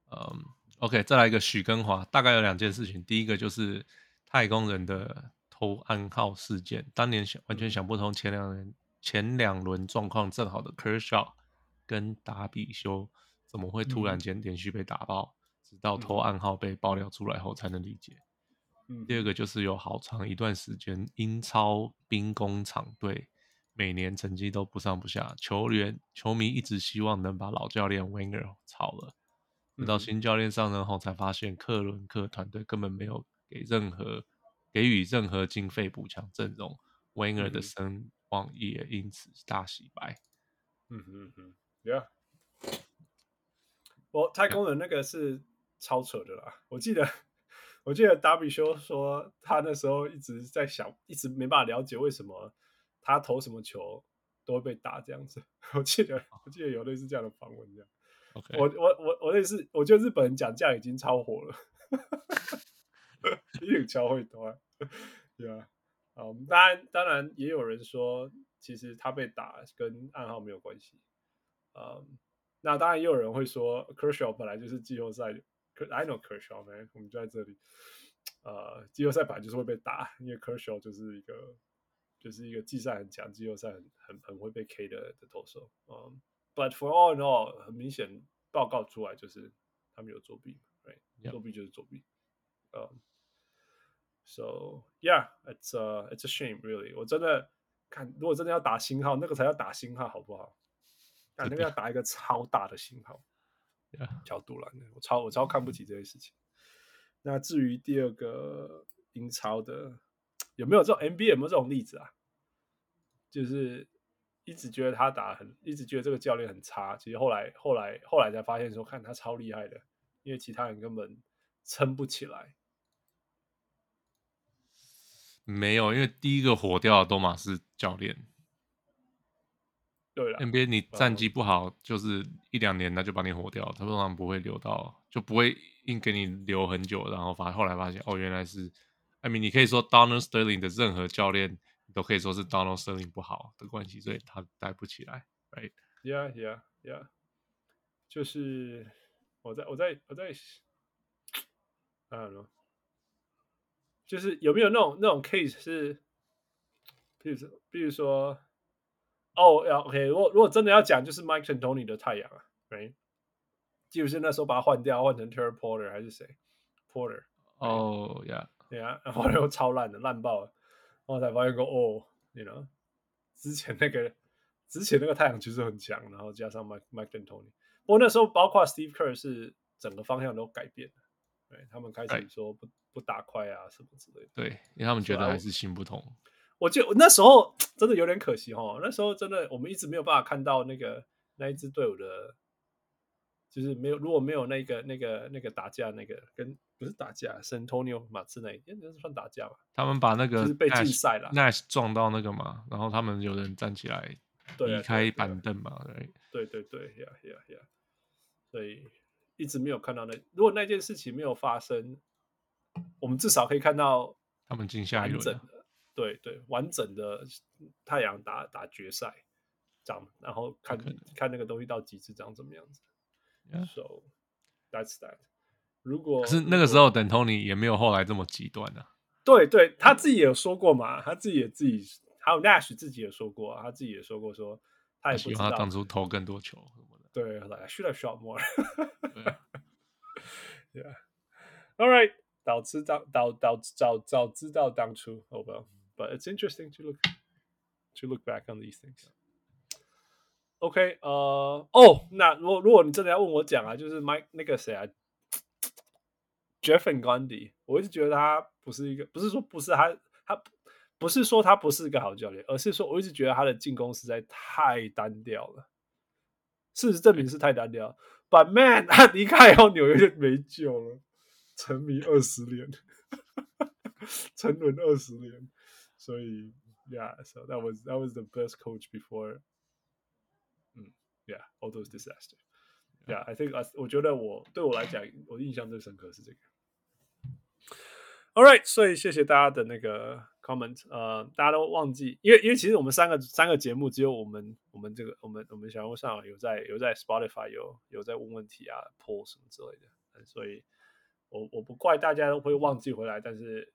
嗯，OK，再来一个许根华，大概有两件事情。第一个就是太空人的偷暗号事件，当年想完全想不通前两人。前两轮状况正好的 Kershaw 跟达比修怎么会突然间连续被打爆？嗯、直到偷暗号被爆料出来后才能理解。嗯、第二个就是有好长一段时间，英超兵工厂队每年成绩都不上不下，球员球迷一直希望能把老教练 Wenger 炒了，直到新教练上任后才发现克伦克团队根本没有给任何给予任何经费补强阵容，Wenger 的声。望也因此大洗白。嗯哼哼，Yeah。我太 空人那个是超扯的啦！我记得，我记得达比修说他那时候一直在想，一直没办法了解为什么他投什么球都会被打这样子。我记得，我记得有类似这样的访问这样。Okay. 我我我我类似，我觉得日本人讲这样已经超火了，一定超会投，Yeah。啊，我们当然当然也有人说，其实他被打跟暗号没有关系。嗯，那当然也有人会说，Kershaw 本来就是季后赛，I know Kershaw man，我们就在这里。呃，季后赛本来就是会被打，因为 Kershaw 就是一个就是一个季赛很强，季后赛很很很会被 K 的的投手。嗯，But for all in all，很明显报告出来就是他们有作弊，right？作弊就是作弊。嗯。So yeah, it's a it's a shame, really. 我真的看，如果真的要打星号，那个才要打星号，好不好？那个要打一个超大的星号，超赌烂的，我超我超看不起这些事情。那至于第二个英超的，有没有这种 NBA 有没有这种例子啊？就是一直觉得他打很，一直觉得这个教练很差，其实后来后来后来才发现说，看他超厉害的，因为其他人根本撑不起来。没有，因为第一个火掉的都嘛是教练。对了，NBA 你战绩不好，就是一两年，那就把你火掉，他通常不会留到，就不会硬给你留很久，然后发后来发现哦，原来是，I mean 你可以说 Donald Sterling 的任何教练，你都可以说是 Donald Sterling 不好的关系，所以他带不起来，right？Yeah, yeah, yeah。就是我在我在我在，I don't know，就是有没有那种那种 case 是，比如说比如说。哦，要 OK。如果如果真的要讲，就是 Mike D'Antoni 的太阳啊，right？就是那时候把它换掉，换成 Terry Porter 还是谁？Porter。哦，Yeah，对啊，然后又超烂的，烂爆了。然后才发现说，哦，you know，之前那个之前那个太阳其实很强，然后加上 Mike Mike D'Antoni。不过那时候包括 Steve Kerr 是整个方向都改变了，对，他们开始说不不打快啊什么之类的。对，因为他们觉得还是行不通。我就那时候真的有点可惜哦，那时候真的我们一直没有办法看到那个那一支队伍的，就是没有如果没有那个那个那个打架那个跟不是打架，San Antonio 马刺那一那是算打架吧？他们把那个就是被禁赛了，Nash 撞到那个嘛，然后他们有人站起来离开板凳嘛，对对对呀呀呀，所以一直没有看到那如果那件事情没有发生，我们至少可以看到他们进下一轮。对对，完整的太阳打打决赛，这样，然后看看那个东西到极致长怎么样子。So that's that。如果可是那个时候等 Tony 也没有后来这么极端啊。对对，他自己也有说过嘛，他自己也自己还有 Nash 自己也说过，他自己也说过说他也不知道他，他当初投更多球什么的。对，like I should have shot more 对。Yeah. All right，早知道早早早早知道当初，好吧。But it's interesting to look to look back on these things. OK，呃，哦，那如果如果你真的要问我讲啊，就是 Mike 那个谁啊，Jeff Van Gundy，我一直觉得他不是一个，不是说不是他，他不是说他不是一个好教练，而是说我一直觉得他的进攻实在太单调了。事实证明是太单调，But man，他离开以后纽约就没救了，沉迷二十年，沉沦二十年。所以，yeah，so that was that was the best coach before，嗯，yeah，all those disasters，yeah，I think I 我觉得我对我来讲，我印象最深刻是这个。All right，所以谢谢大家的那个 comment，呃，大家都忘记，因为因为其实我们三个三个节目只有我们我们这个我们我们小人物上有在有在 Spotify 有有在问问题啊，poll 什么之类的，所以我我不怪大家都会忘记回来，但是。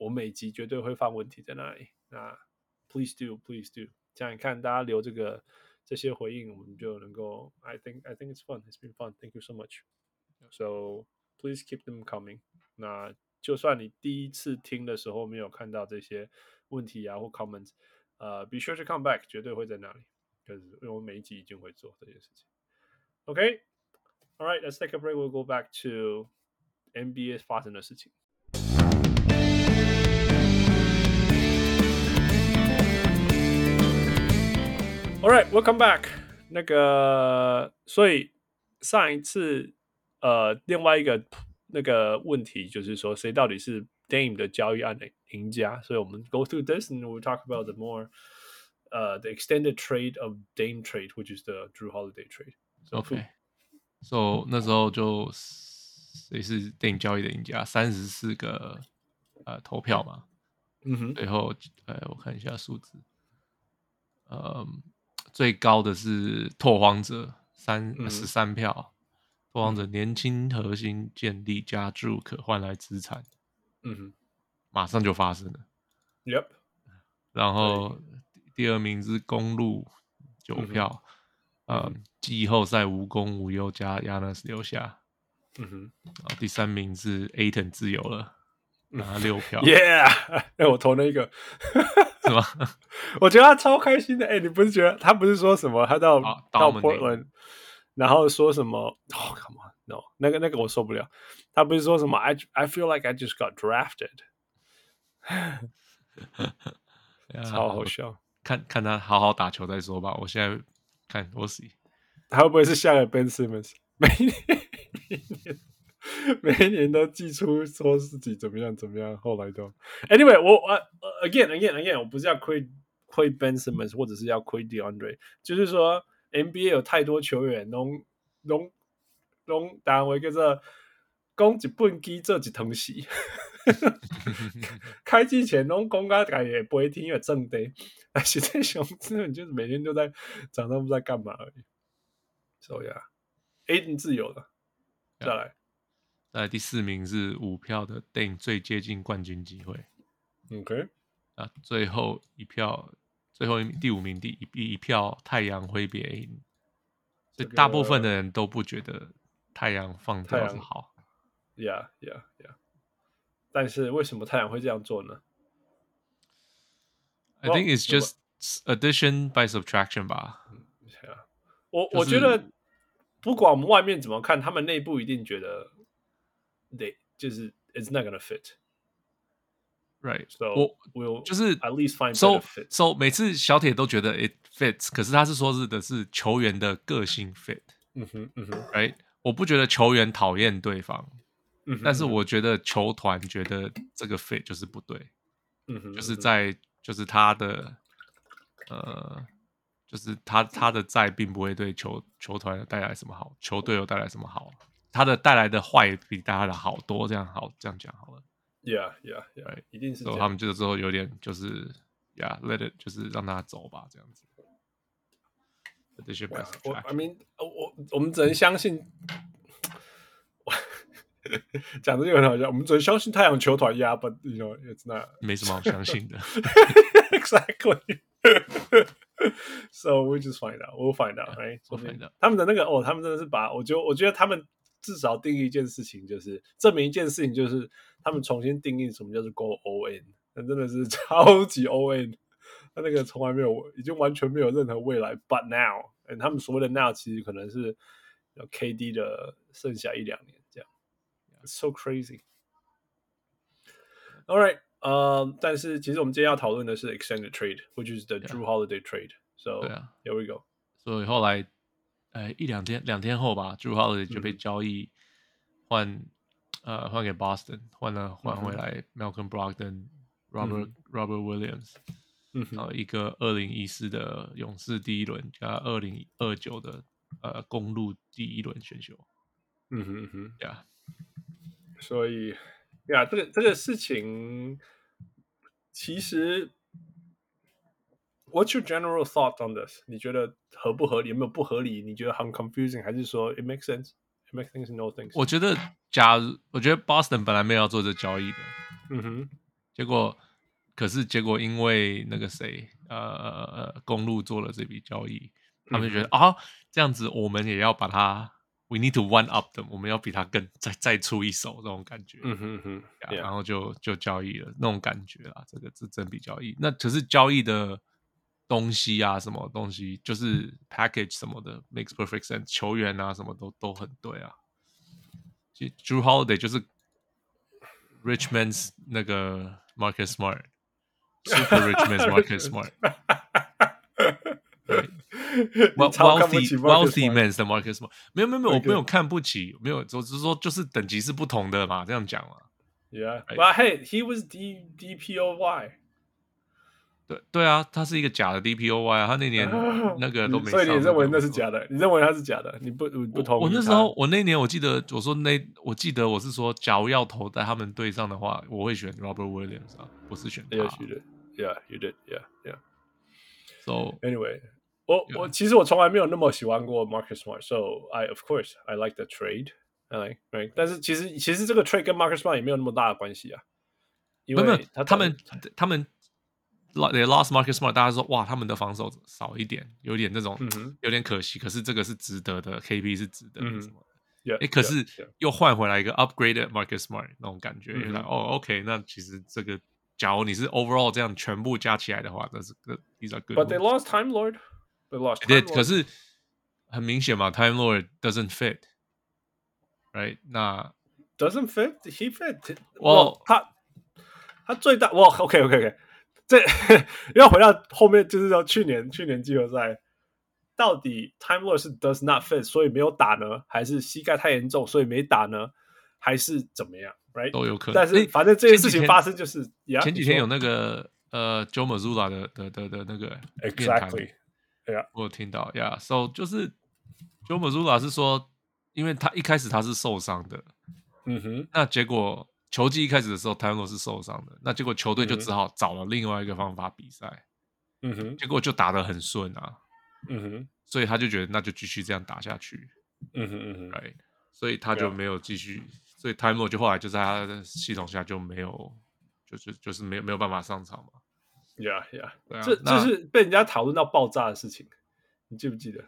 我每集绝对会放问题在那里。那 please do, please do。这样你看，大家留这个这些回应，我们就能够。I think, I think it's fun. It's been fun. Thank you so much. So please keep them coming。那就算你第一次听的时候没有看到这些问题啊或 comments，呃、uh,，be sure to come back，绝对会在那里。就是因为我每一集已经会做这件事情。OK, all right, let's take a break. We'll go back to NBA 发生的事情。 All right, welcome back。那个，所以上一次，呃，另外一个那个问题就是说，谁到底是 Dame 的交易案的赢家？所以我们 go through this and we'll talk about the more, 呃、uh, the extended trade of Dame trade, which is the Drew Holiday trade. OK, so 那时候就谁是 Dame 交易的赢家？三十四个呃投票嘛。嗯哼。最后，呃，我看一下数字，嗯。 最高的是拓荒者三十三票，拓荒者年轻核心建立加注可换来资产，嗯哼，马上就发生了，Yep。然后第二名是公路九票，呃，季后赛无功无忧加 Giannis 留下，嗯哼。然后第三名是 Ayton 自由了，拿六票，Yeah，哎，我投那个。是吗？我觉得他超开心的。哎、欸，你不是觉得他不是说什么？他到、啊、到 Portland，然后说什么？哦，Come on，No，那个那个我受不了。他不是说什么？I I feel like I just got drafted。超好笑。看看他好好打球再说吧。我现在看我死，他会不会是下个 Ben Simmons？每年每年 每年都寄出说自己怎么样怎么样，后来都 Anyway，我我、uh, again again again，我不是要亏亏 Ben Simmons，或者是要亏 DeAndre，就是说 NBA 有太多球员拢拢拢单位叫做攻一本机做一堂戏。开机前拢公开感觉不会听，因为正的。而且这熊真的就是每天都在场上不知道干嘛而已。So yeah，Ayton 自由了。再来来第四名是五票的 Dame 最接近冠军机会。OK，啊，最后一票，最后一名第五名第一一票太阳挥别以大部分的人都不觉得太阳放掉是好。Yeah, yeah, yeah. 但是为什么太阳会这样做呢？I think it's just addition by subtraction 吧。我我觉得，不管我们外面怎么看，他们内部一定觉得，they 就是 it's not gonna fit。Right，so 我我就是 at least find so so 每次小铁都觉得 it fits，可是他是说是的是球员的个性 fit。嗯哼嗯哼，Right，我不觉得球员讨厌对方，嗯哼，但是我觉得球团觉得这个 fit 就是不对。嗯哼，就是在。就是他的，呃，就是他他的在并不会对球球团带来什么好，球队有带来什么好，他的带来的坏比大家的好多，这样好这样讲好了。Yeah, yeah, yeah，一定是。所以他们这个之后有点就是，Yeah，let it，就是让他走吧，这样子。这些我，I mean，我我们只能相信。讲的就很好笑，我们只能相信太阳球团压，but you know it's not 没什么好相信的。Exactly. So we just find out. We'll find out, right? We'll find out. 他们的那个哦，他们真的是把我觉得，我觉得他们至少定义一件事情就是证明一件事情就是他们重新定义什么叫做 go on 那真的是 超级 on 他那个从来没有已经完全没有任何未来 but now 他们所谓的 now 其实可能是 kd 的剩下一两年这样。So crazy all right 呃但是其实我们今天要讨论的是 extended trade which is the drew holiday trade so here we go 所以后来呃，一两天两天后吧，Drew Holiday 就被交易换，呃，换给 Boston，换了换回来 Malcolm Brogdon、Robert Robert Williams，嗯，然后一个二零一四的勇士第一轮加二零二九的呃公路第一轮选秀，嗯哼嗯哼，Yeah。所以，呀，这个这个事情，其实，What's your general thought on this？你觉得合不合理？有没有不合理？你觉得很 confusing，还是说 it makes sense？It makes things no things？我觉得，假如我觉得 Boston 本来没有要做这交易的，嗯哼，结果，可是结果因为那个谁，呃呃，公路做了这笔交易，他们就觉得啊、嗯哦，这样子我们也要把它。We need to one up them，我们要比他更再再出一手，这种感觉。嗯哼哼，然后就就交易了那种感觉啦。这个是整笔交易。那可是交易的东西啊，什么东西，就是 package 什么的，makes perfect sense。球员啊，什么都都很对啊。其实 Drew Holiday 就是 Richmond's 那个 Market Smart，Super Richmond's Market Smart。Wealthy wealthy men 的 Marcus Smart 没有没有没有，我没有看不起，没有，我只是说就是等级是不同的嘛，这样讲嘛。Yeah，but hey, he was D DPOY。对对啊，他是一个假的 DPOY 啊，他那年 那个都没。所以你认为那是假的？你认为他是假的？你不不同意？我那时候我那年我记得我说那我记得我是说，假如要投在他们队上的话，我会选 Robert Williams 啊，不是选他。Yeah, you did. Yeah, you did. Yeah, yeah. So anyway. 我我其实我从来没有那么喜欢过 Marcus Smart，so I of course I like the trade，I like right，但是其实其实这个 trade 跟 Marcus Smart 也没有那么大的关系啊，因为他他们他们 they lost Marcus Smart，大家说哇他们的防守少一点，有点那种有点可惜，可是这个是值得的，KP 是值得的什么的，哎可是又换回来一个 upgraded Marcus Smart 那种感觉，原来哦 OK，那其实这个假如你是 overall 这样全部加起来的话，那是个 these are good，but they lost Time Lord。对，可是很明显嘛，Time Lord doesn't fit，right？那 doesn't fit，he fit。well，他 他最大哇，OK OK OK， 这 要回到后面，就是说去年去年季后赛到底 Time Lord 是 does not fit，所以没有打呢，还是膝盖太严重所以没打呢，还是怎么样？Right 都有可能。但是反正这件事情发生就是，前几天有那个呃 Joe Mazzulla 的的的的那个 Exactly，对啊，我有听到呀。So 就是 Joe Mazzulla 是说，因为他一开始他是受伤的，嗯哼，那结果。球季一开始的时候，Time Lord 是受伤的，那结果球队就只好找了另外一个方法比赛，嗯哼，结果就打得很顺啊，嗯哼，所以他就觉得那就继续这样打下去，嗯哼嗯哼，right，所以他就没有继续，所以 Time Lord 就后来就在他的系统下就没有，就是就是没有没有办法上场嘛，Yeah Yeah，对啊，这这是被人家讨论到爆炸的事情，你记不记得？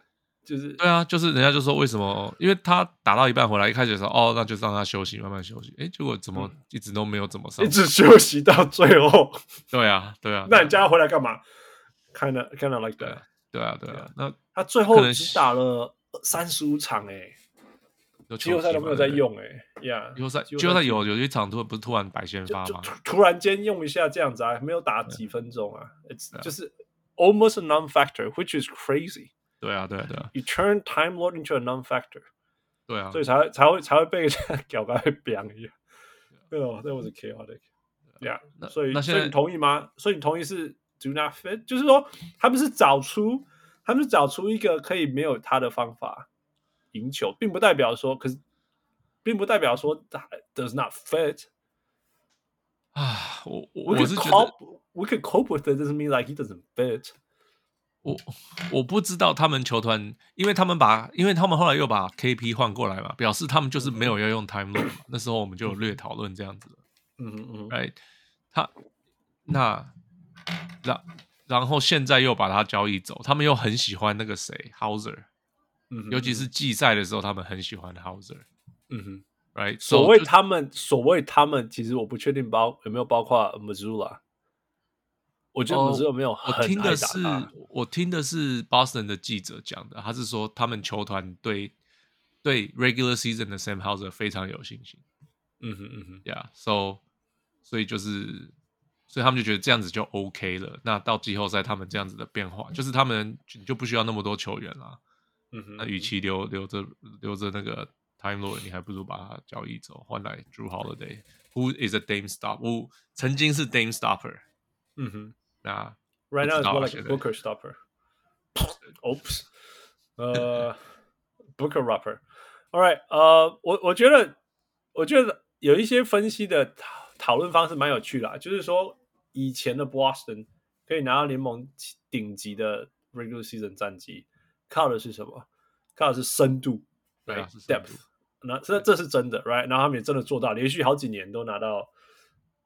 就是对啊，就是人家就说为什么？因为他打到一半回来，一开始说哦，那就让他休息，慢慢休息。哎，结果怎么一直都没有怎么上？一直休息到最后。对啊，对啊。那你叫他回来干嘛？Kind of, kind of like that。对啊，对啊。那他最后只打了三十五场，哎，季后赛都没有在用，哎呀，季后赛季后赛有有一场突不是突然白先发吗？突然间用一下这样子啊，没有打几分钟啊，就是 almost a non-factor，which is crazy。对啊，对啊，对啊。You turn Time Lord into a non-factor。对啊，所以才会才会才会被人家搞个扁一样。对哦，那我是 chaotic。Yeah，所以所以你同意吗？所以你同意是 do not fit，就是说他们是找出他们是找出一个可以没有他的方法赢球，并不代表说，可是并不代表说 does not fit。啊，我我 we 我是觉得 we can cope with it doesn't mean like he doesn't fit。 我我不知道他们球团，因为他们把，因为他们后来又把 KP 换过来嘛，表示他们就是没有要用 Time 嘛。那时候我们就有略讨论这样子了。嗯嗯嗯，Right，他那然然后现在又把他交易走，他们又很喜欢那个谁 Hauser，嗯，尤其是季赛的时候，他们很喜欢 Hauser。嗯哼，Right，所谓他们，所谓他们，其实我不确定包有没有包括 Mazzulla。我觉得我只有没有很、哦，我听的是我听的是 Boston 的记者讲的，他是说他们球团对对 regular season 的 Sam Hauser 非常有信心。嗯哼嗯哼，Yeah，so 所以就是所以他们就觉得这样子就 OK 了。那到季后赛他们这样子的变化，就是他们就不需要那么多球员了。嗯哼，那与其留留着留着那个 Time Lord，你还不如把他交易走，换来 Drew Holiday，who is a Dame Stopper，曾经是 Dame Stopper。嗯哼。那 right now is more like a Booker stopper. Oops，呃，Booker rapper. All right，呃，我我觉得我觉得有一些分析的讨讨论方式蛮有趣的，就是说以前的 Boston 可以拿到联盟顶级的 regular season 战绩，靠的是什么？靠的是深度，right？depth。那这这是真的，right？然后他们也真的做到，连续好几年都拿到，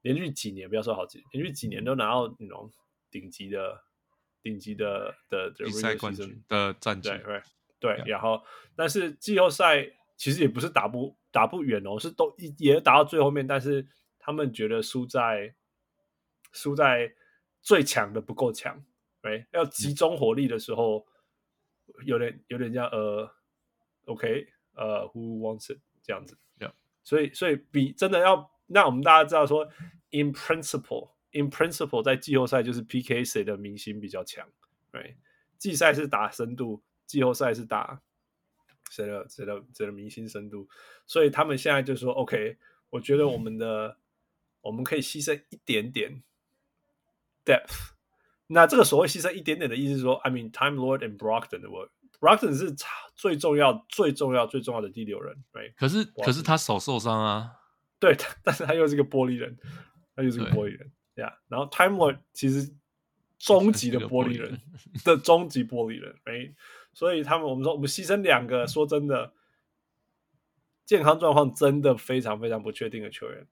连续几年不要说好几，连续几年都拿到那种。顶级的、顶级的的比赛冠军的战绩，对对对。然后，但是季后赛其实也不是打不打不远哦，是都也打到最后面，但是他们觉得输在输在最强的不够强，对，要集中火力的时候，有点有点像呃，OK，呃，Who wants it 这样子，Yeah. 所以所以比真的要让我们大家知道说，In principle。In principle，在季后赛就是 PK 谁的明星比较强，right？季赛是打深度，季后赛是打谁的谁的谁的明星深度。所以他们现在就说：“OK，我觉得我们的我们可以牺牲一点点 depth。那这个所谓牺牲一点点的意思是说，I mean Time Lord and Brogdon 的 work，Brogdon 是最重要、最重要、最重要的第六人，right？可是可是他手受伤啊，对，但是他又是个玻璃人，他又是个玻璃人。”然后 Time Lord 其实终极的玻璃人的终极玻璃人，哎，所以他们我们说我们牺牲两个，说真的，健康状况真的非常非常不确定的球员，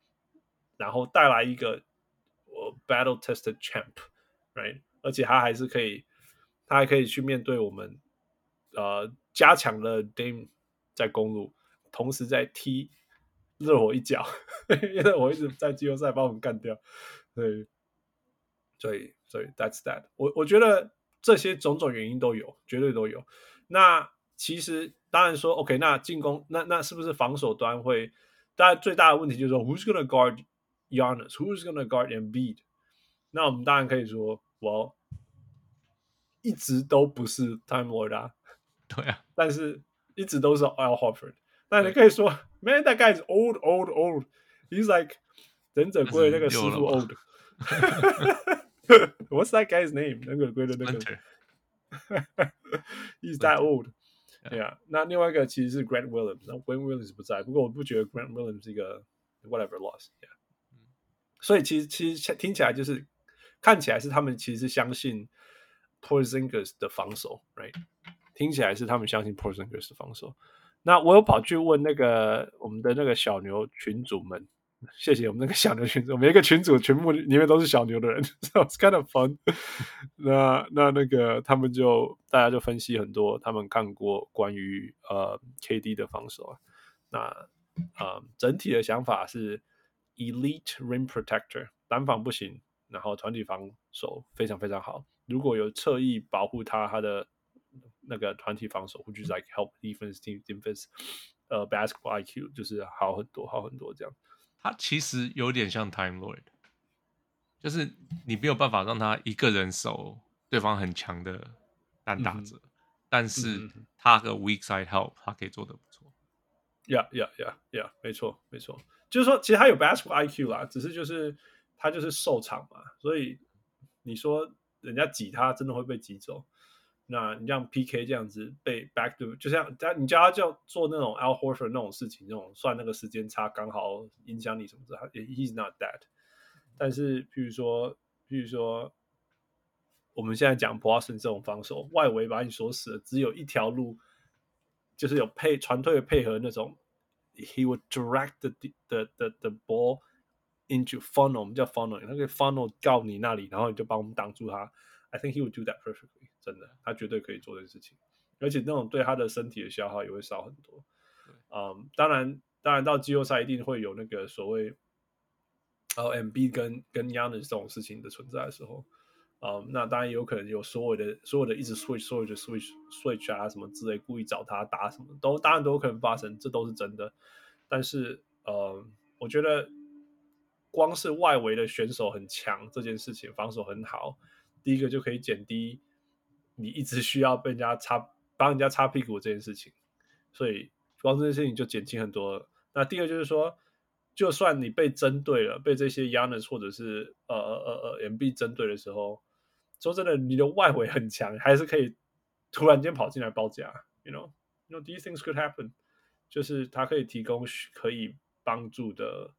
然后带来一个我 battle tested champ，right？而且他还是可以，他还可以去面对我们呃加强了 Dame 在公路，同时在踢热火一脚，因为我一直在季后赛把我们干掉。对，所以所以 that's that。我我觉得这些种种原因都有，绝对都有。那其实当然说，OK，那进攻那那是不是防守端会？当然最大的问题就是说，Who's gonna guard Giannis，Who's gonna guard Embiid？那我们当然可以说，Well，一直都不是 Time Lord 啊，对啊，但是一直都是 Al Horford。那你可以说，Man，that guy is old, old, old. He's like 忍者龟那个师傅 old。 What's that guy's name？那个龟的那个，He's that old。对啊，那另外一个其实是 Grant Williams，那 Grant Williams 不在，不过我不觉得 Grant Williams 是一个 whatever loss。所以其实其实听起来就是看起来是他们其实是相信 Porzingis 的防守，right？听起来是他们相信 Porzingis 的防守。那我有跑去问那个我们的那个小牛群组们。 谢谢我们那个小牛群组，每一个群组全部里面都是小牛的人，so it's kind of fun 那。那那个他们就大家就分析很多，他们看过关于呃 KD 的防守啊。那呃整体的想法是 Elite Rim Protector 单防不行，然后团体防守非常非常好。如果有侧翼保护他，他的那个团体防守，或者是 like help defense team defense，呃 basketball IQ 就是好很多好很多这样。他其实有点像 Time Lord，就是你没有办法让他一个人守对方很强的单打者，嗯、但是他的 weak side help 他可以做得不错。Yeah, yeah, yeah, yeah，没错，没错。就是说，其实他有 basketball IQ 啦，只是就是他就是受场嘛，所以你说人家挤他，真的会被挤走。那你像 PK 这样子被 back to，就像你叫他叫做那种 Al Horford 那种事情，那种算那个时间差刚好影响你什么的他，He's not that。但是，譬如说，譬如说，我们现在讲 Boston 这种防守，外围把你锁死了，只有一条路，就是有配传队的配合那种，He would direct the the the the ball into funnel，我们叫 funnel，那个 funnel 到你那里，然后你就帮我们挡住他。I think he would do that perfectly。真的，他绝对可以做这件事情，而且那种对他的身体的消耗也会少很多。嗯，um, 当然，当然到季后赛一定会有那个所谓，呃，Embiid 跟跟 Giannis 这种事情的存在的时候，嗯、um,，那当然有可能有所有的所有的一直 switch，所有的 switch switch 啊什么之类，故意找他打什么，都当然都有可能发生，这都是真的。但是，呃、嗯，我觉得光是外围的选手很强这件事情，防守很好，第一个就可以减低。你一直需要被人家擦，帮人家擦屁股这件事情，所以光这件事情就减轻很多了。那第二就是说，就算你被针对了，被这些 y a n n s 或者是呃呃呃呃 MB 针对的时候，说真的，你的外围很强，还是可以突然间跑进来包夹。You know，you know these things could happen，就是它可以提供可以帮助的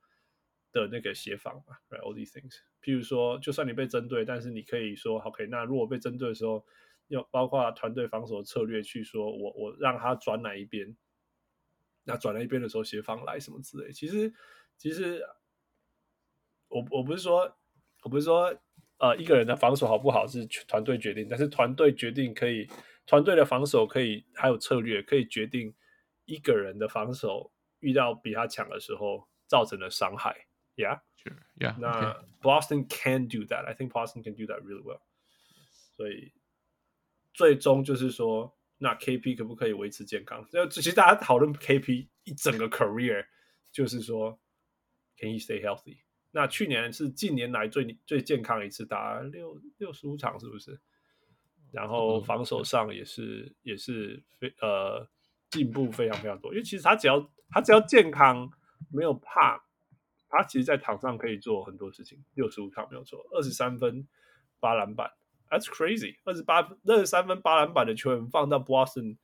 的那个协防嘛，right？All these things，譬如说，就算你被针对，但是你可以说，OK，那如果被针对的时候。要包括团队防守策略去说，我我让他转哪一边，那转哪一边的时候协防来什么之类。其实其实我我不是说我不是说呃一个人的防守好不好是团队决定，但是团队决定可以团队的防守可以还有策略可以决定一个人的防守遇到比他强的时候造成的伤害。Yeah，yeah，那 Boston can do that. I think Boston can do that really well. 所以。最终就是说，那 KP 可不可以维持健康？就其实大家讨论 KP 一整个 career，就是说，Can he stay healthy？那去年是近年来最最健康一次，打六六十五场，是不是？然后防守上也是也是非呃进步非常非常多，因为其实他只要他只要健康，没有怕，他其实在场上可以做很多事情。六十五场没有错，二十三分，八篮板。That's crazy！二十八、二十三分、八篮板的球员放到 Boston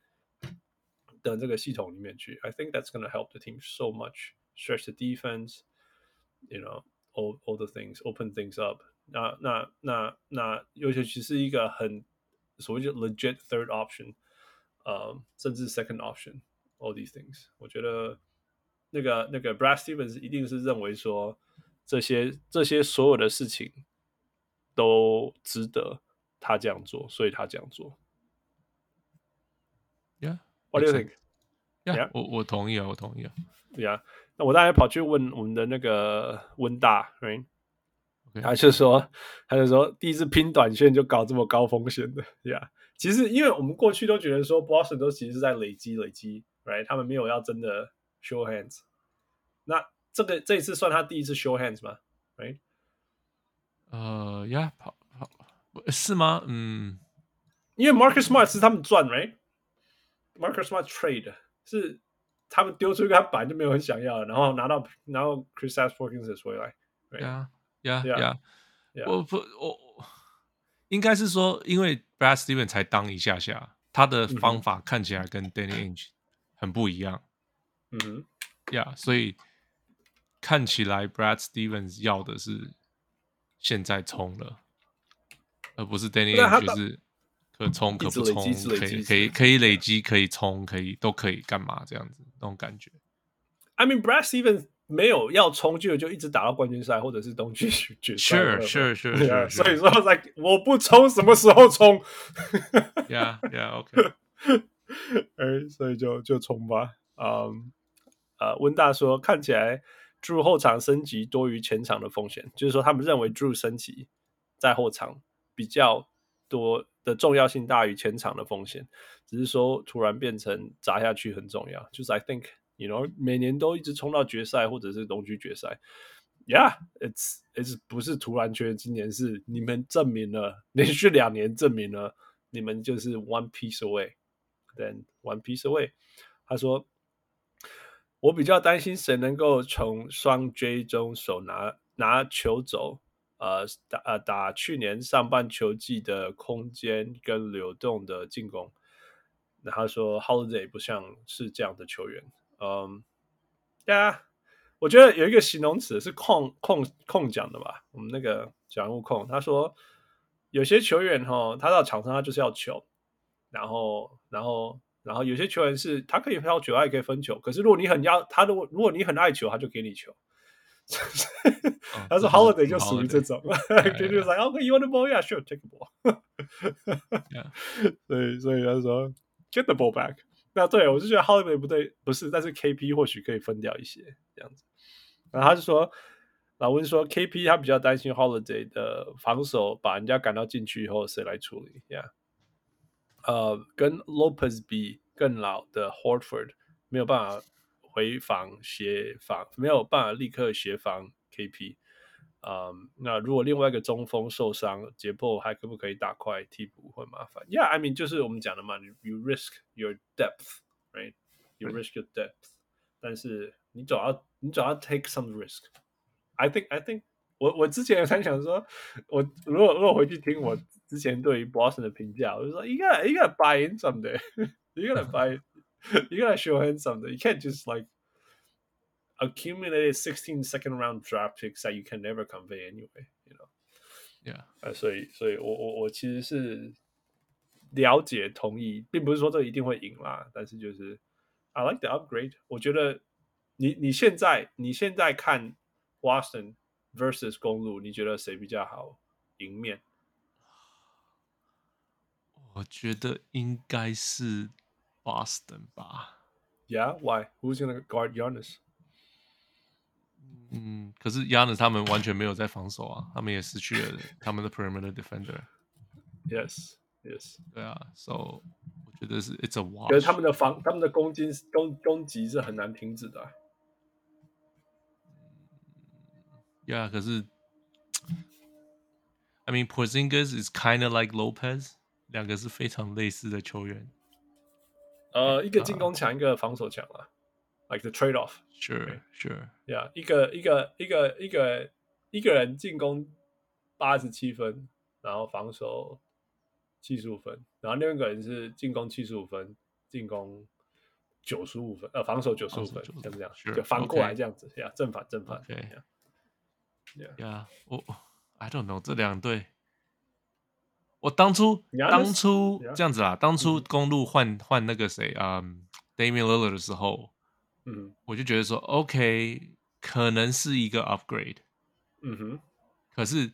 的这个系统里面去，I think that's going to help the team so much. Stretch the defense, you know, all all the things, open things up. 那那那那，尤其其实一个很所谓的 legit third option，呃，甚至 second option, all these things。我觉得那个那个 Brad Stevens 一定是认为说这些这些所有的事情都值得。 他这样做，所以他这样做。Yeah，What do you think? Yeah，我我同意啊，我同意啊。Yeah，那我当然跑去问我们的那个温大，Right？他就说，他就说，第一次拼短线就搞这么高风险的，Yeah。其实，因为我们过去都觉得说，Boston 都其实是在累积累积，Right？他们没有要真的 show hands。那这个这一次算他第一次 show hands 吗？，right？呃，呀，跑跑是吗？嗯，因为 Marcus Smart 是他们赚，right？Marcus Smart trade 是他们丢出一个他本来就没有很想要的，然后拿到然后 Kristaps Porzingis 回来，呀呀呀，我不我应该是说，因为 Brad Stevens 才当一下下，他的方法看起来跟 Danny Ainge 很不一样，嗯哼，呀，所以看起来 Brad Stevens 要的是。现在冲了，而不是 Danny 就是可冲可不冲，可以可以可以累积，可以冲，可以都可以干嘛这样子那种感觉。I mean Brad Stevens 没有要冲就就一直打到冠军赛或者是东区 决赛。Sure sure sure sure。所以说，like 我不冲什么时候冲？Yeah yeah OK。哎，所以就就冲吧。嗯，呃，温大说看起来。Drew 后场升级多于前场的风险，就是说他们认为 Drew 升级在后场比较多的重要性大于前场的风险，只是说突然变成砸下去很重要。就是 I think you know 每年都一直冲到决赛或者是东区决赛，Yeah，it's it's 不是突然觉得今年是你们证明了连续两年证明了你们就是 one piece away，then one piece away。他说。我比较担心谁能够从双 J 中手拿拿球走，呃打呃打去年上半球季的空间跟流动的进攻。那他说 Holiday 不像是这样的球员，嗯，对啊，我觉得有一个形容词是控控控讲的吧，我们那个讲务控，他说有些球员哈，他到场上他就是要球，然后然后。然后有些球员是他可以抛球，他也可以分球。可是如果你很要他，如果如果你很爱球，他就给你球。他说 Holiday 就属于这种，就就是 like OK，you want the ball? Yeah, sure, take the ball. 所以所以他说 get the ball back。那对我就觉得 Holiday 不对，不是，但是 KP 或许可以分掉一些这样子。然后他就说，老温说 KP 他比较担心 Holiday 的防守把人家赶到禁区以后谁来处理？Yeah。呃，跟 Lopez 比更老的 Horford 没有办法回防协防，没有办法立刻协防 KP。嗯、um，那如果另外一个中锋受伤，解破还可不可以打快替补会麻烦？Yeah，I mean 就是我们讲的嘛，you risk your depth，right？You risk your depth，但是你总要你总要 take some risk。I think I think 我我之前有在想说，我如果如果回去听我。之前对于 Boston 的评价，我就说：you gotta you gotta buy in someday. You gotta buy, you gotta show him something. You can't just like accumulate sixteen second round draft picks that you can never convey anyway. You know? Yeah. 呃，所以，所以我我我其实是了解同意，并不是说这一定会赢啦，但是就是 I like the upgrade。我觉得你你现在你现在看 Boston versus 公鹿，你觉得谁比较好赢面？我觉得应该是 Boston 吧。Yeah, why? Who's gonna guard Giannis? 嗯，可是 Giannis 他们完全没有在防守啊，他们也失去了他们的 perimeter defender。Yes, yes。对啊，So 我觉得是 It's a wash。可是他们的防，他们的攻击攻攻击是很难停止的啊。Yeah，可是 I mean Porzingis is kind of like Lopez。两个是非常类似的球员， 呃，一个进攻强，uh, 一个防守强啊，like the trade off。Sure, sure. Yeah，一个一个一个一个一个人进攻八十七分，然后防守七十五分，然后另一个人是进攻七十五分，进攻九十五分，呃，防守九十五分，像这样，sure, 就反过来这样子呀 yeah, 正反正反。对呀，我 I don't know 这两队。我当初当初这样子啦，当初公路换换那个谁啊、um,，Damian Lillard 的时候，嗯，我就觉得说，OK，可能是一个 upgrade，嗯哼，可是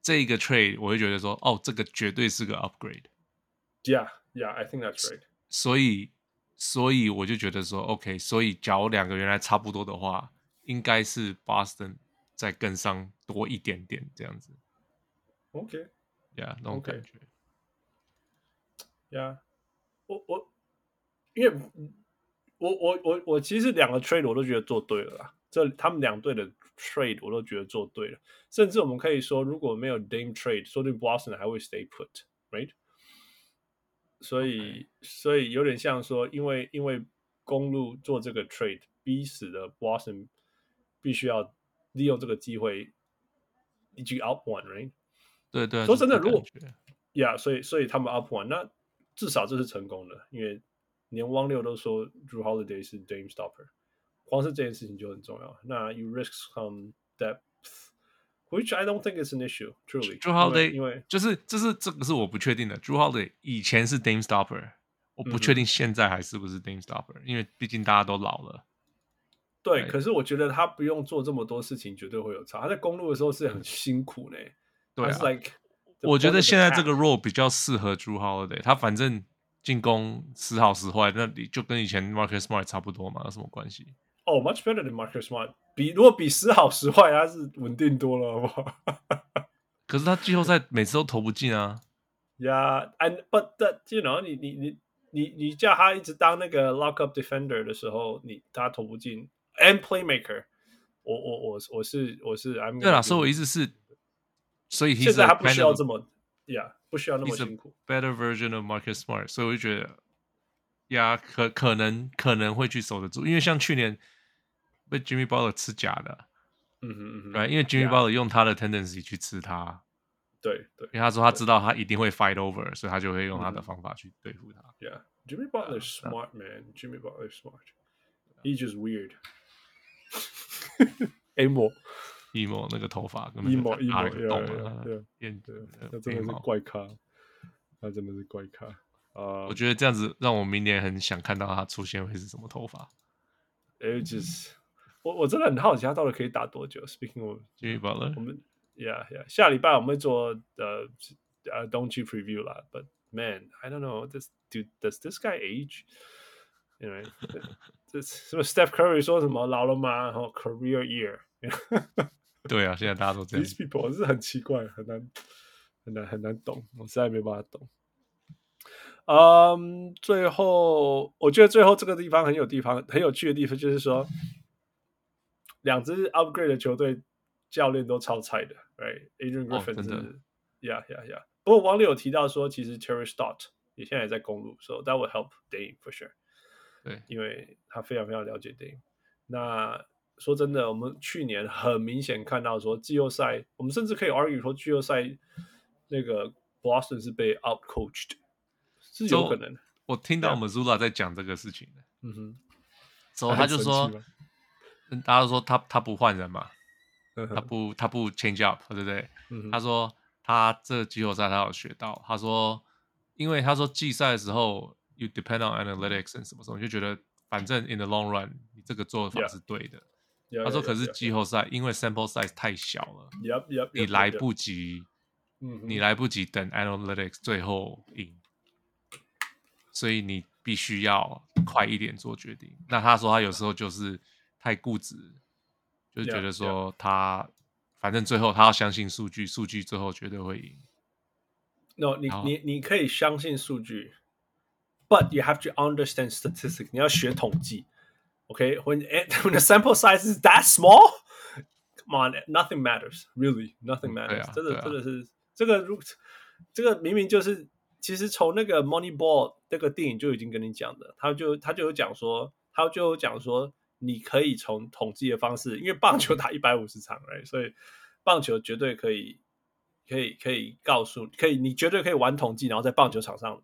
这个 trade 我就觉得说，哦，这个绝对是个 upgrade。Yeah，Yeah，I think that's right。所以，所以我就觉得说，OK，所以假如两个原来差不多的话，应该是 Boston 再跟上多一点点这样子。OK。呀、yeah,，那种感觉。呀、yeah.，我我，因为我我我我其实两个 trade 我都觉得做对了啦。这他们两队的 trade 我都觉得做对了，甚至我们可以说，如果没有 Dame trade，说不定 Boston 还会 stay put，right？所以，Okay. 所以有点像说，因为因为公路做这个 trade，逼死的 Boston 必须要利用这个机会一举 up one，right？对对，说真的，如果呀，yeah, 所以所以他们 up one，那至少这是成功的，因为连汪六都说 Drew Holiday 是 Dame stopper。光是这件事情就很重要。那 you risk some depth，which I don't think is an issue. Truly, Drew Holiday 因为就是这是这个是我不确定的。Drew Holiday 以前是 Dame Stopper，我不确定现在还是不是 Dame Stopper，、嗯、因为毕竟大家都老了。对，可是我觉得他不用做这么多事情，绝对会有差。他在公路的时候是很辛苦的。对啊，like, 我觉得现在这个 role 比较适合 Drew Holiday。他反正进攻时好时坏，那你就跟以前 Marcus Smart 差不多嘛，有什么关系？哦、oh,，much better than Marcus Smart。比如果比时好时坏，他是稳定多了，好不好？可是他季后赛每次都投不进啊。Yeah，and but that you know，你你你你你叫他一直当那个 lock up defender 的时候，你他投不进，and playmaker，我我我我是我是 I'm 对啦，所以我意思是，所以现在他不需要这么，Yeah，不需要那么辛苦。Better version of Marcus Smart，所以我就觉得，呀，可可能可能会去守得住，因为像去年。被 Jimmy Butler 吃假的，嗯哼嗯哼，对，因为 Jimmy Butler 用他的 tendency 去吃他，对对，因为他说他知道他一定会 fight over，所以他就会用他的方法去对付他。Yeah，Jimmy Butler smart man，Jimmy Butler smart，he just weird。Emo，emo 那个头发，emo emo 洞，对对，那真的是怪咖，那真的是怪咖啊！我觉得这样子让我明年很想看到他出现会是什么头发。哎，就是我我真的很好奇他到底可以打多久。Speaking of Jimmy Butler，我们 Yeah Yeah，下礼拜我们会做呃呃东区 preview 啦。But man, I don't know. This dude, does this guy age? You know, 这什么 Steph Curry 说什么老了吗？然后 career year。对啊，现在大家都这样。These people 是很奇怪，很难很难很难懂，我实在没办法懂。嗯，um, 最后我觉得最后这个地方很有地方很有趣的地方，就是说两支 upgrade 的球队教练都超菜的，right？Adrian Griffin 是，yeah yeah yeah。不过网里有提到说，其实 Terry Stotts 也现在也在公路，so that will help Dame for sure。对，因为他非常非常了解 Dame。那说真的，我们去年很明显看到说季后赛，我们甚至可以 argue 说季后赛那个 Boston 是被 out coached。是有可能的，我听到 Mazzulla 在讲这个事情的，嗯哼，之后他就说，大家都说他他不换人嘛，他不他不 change up，对不对？他说他这季后赛他有学到，他说因为他说季赛的时候 you depend on analytics 什么什么，就觉得反正 in the long run 你这个做法是对的。他说可是季后赛因为 sample size 太小了，你来不及，你来不及等 analytics 最后赢。所以你必须要快一点做决定。那他说他有时候就是太固执，就是觉得说他反正最后他要相信数据，数据最后绝对会赢。No，你你你可以相信数据，but you have to understand statistics。你要学统计。OK，when when the sample size is that small，come on，nothing matters，really，nothing matters。真的真的是这个如这个明明就是。其实从那个 Moneyball 那个电影就已经跟你讲的，他就他就有讲说，他就有讲说，你可以从统计的方式，因为棒球打一百五十场，right? 所以棒球绝对可以，可以可以告诉，可以你绝对可以玩统计，然后在棒球场上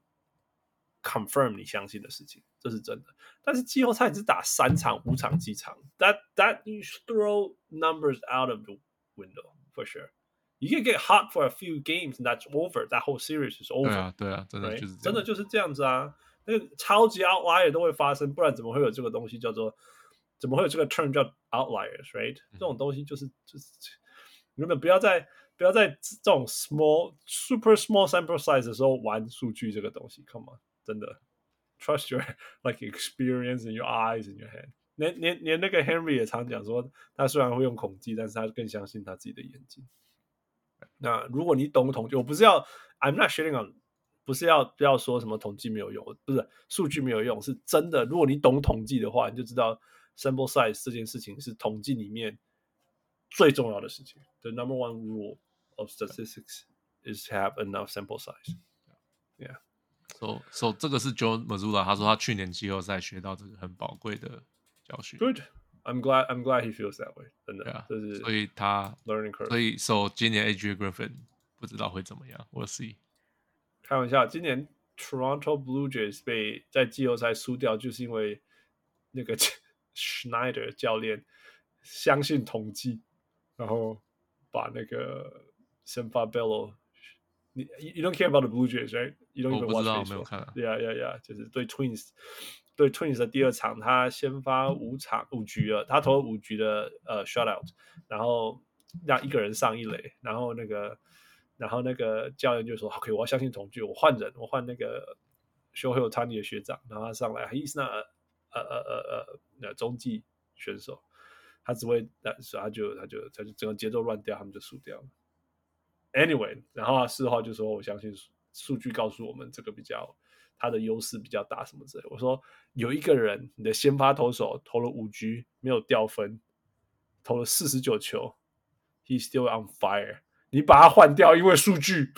confirm 你相信的事情，这是真的。但是季后赛只打三场、五场、几场，that that you throw numbers out of the window for sure. You can get hot for a few games, and that's over. That whole series is over. 对啊，对啊，真的就是真的就是这样子啊。那个超级 outlier 都会发生，不然怎么会有这个东西叫做？怎么会有这个 term 叫 outliers？Right？、嗯、这种东西就是就是，你们不要在不要在这种 small super small sample size 的时候玩数据这个东西。Come on，真的，trust your like experience in your eyes and your head。连连连那个 Henry 也常讲说，他虽然会用统计，但是他更相信他自己的眼睛。那如果你懂统计，我不是要，I'm not shitting on，不是要不要说什么统计没有用，不是数据没有用，是真的。如果你懂统计的话，你就知道 sample size 这件事情是统计里面 最重要的事情。The number one rule of statistics is to have enough sample size. Yeah. So so 这个是 John Mazzulla，他说他去年季后赛学到这个很宝贵的教训。Good. I'm glad. I'm glad he feels that way. 真的，yeah, 这是所以他 learning curve。所以 so 今年 Adrian Griffin 不知道会怎么样，We'll see。开玩笑，今年 Toronto Blue Jays 被在季后赛输掉，就是因为那个 Schneider 教练相信统计，然后把那个先发 Bello。你 You don't care about the Blue Jays, right? You don't even watch baseball. 没有看。Yeah, yeah, yeah. 就是对 Twins，对 Twins 的第二场，他先发五场五局了，他投了五局的呃 shutout，然后让一个人上一垒，然后那个，然后那个教练就说：“OK，我要相信同居，我换人，我换那个 Shohei Ohtani 的学长，然后他上来，He's not 呃呃呃呃那中继选手，他只会，所以他就他就他就整个节奏乱掉，他们就输掉了。” Anyway，然后他事后就说：“我相信数据告诉我们这个比较他的优势比较大，什么之类。”我说：“有一个人，你的先发投手投了五局没有掉分，投了四十九球，He's still on fire。你把他换掉，因为数据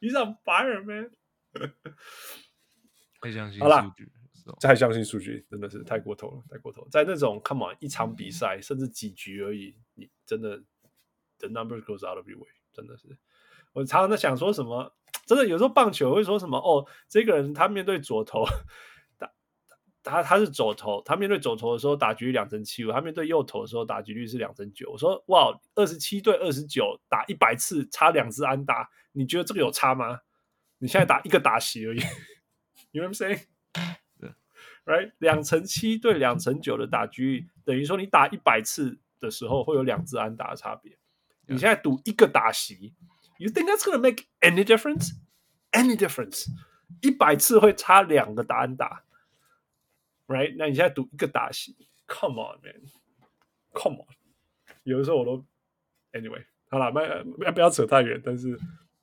，He's on fire, man。太相信数太相信数据，真的是太过头了，太过头。在那种 Come on 一场比赛，甚至几局而已，你真的。” The number goes out of your way，真的是。我常常在想说什么，真的有时候棒球会说什么哦，这个人他面对左投，他他他是左投，他面对左投的时候打局率两成七五，他面对右投的时候打局率是两成九。我说哇，二十七对二十九打一百次差两支安打，你觉得这个有差吗？你现在打一个打席而已，You know what I'm saying？Right，两成七对两成九的打局率，等于说你打一百次的时候会有两支安打的差别。你现在赌一个打席，You think that's gonna make any difference? Any difference？一百次会差两个打安打，right？那你现在赌一个打席，Come on man，Come on。有的时候我都，Anyway，好了，不要不要扯太远。但是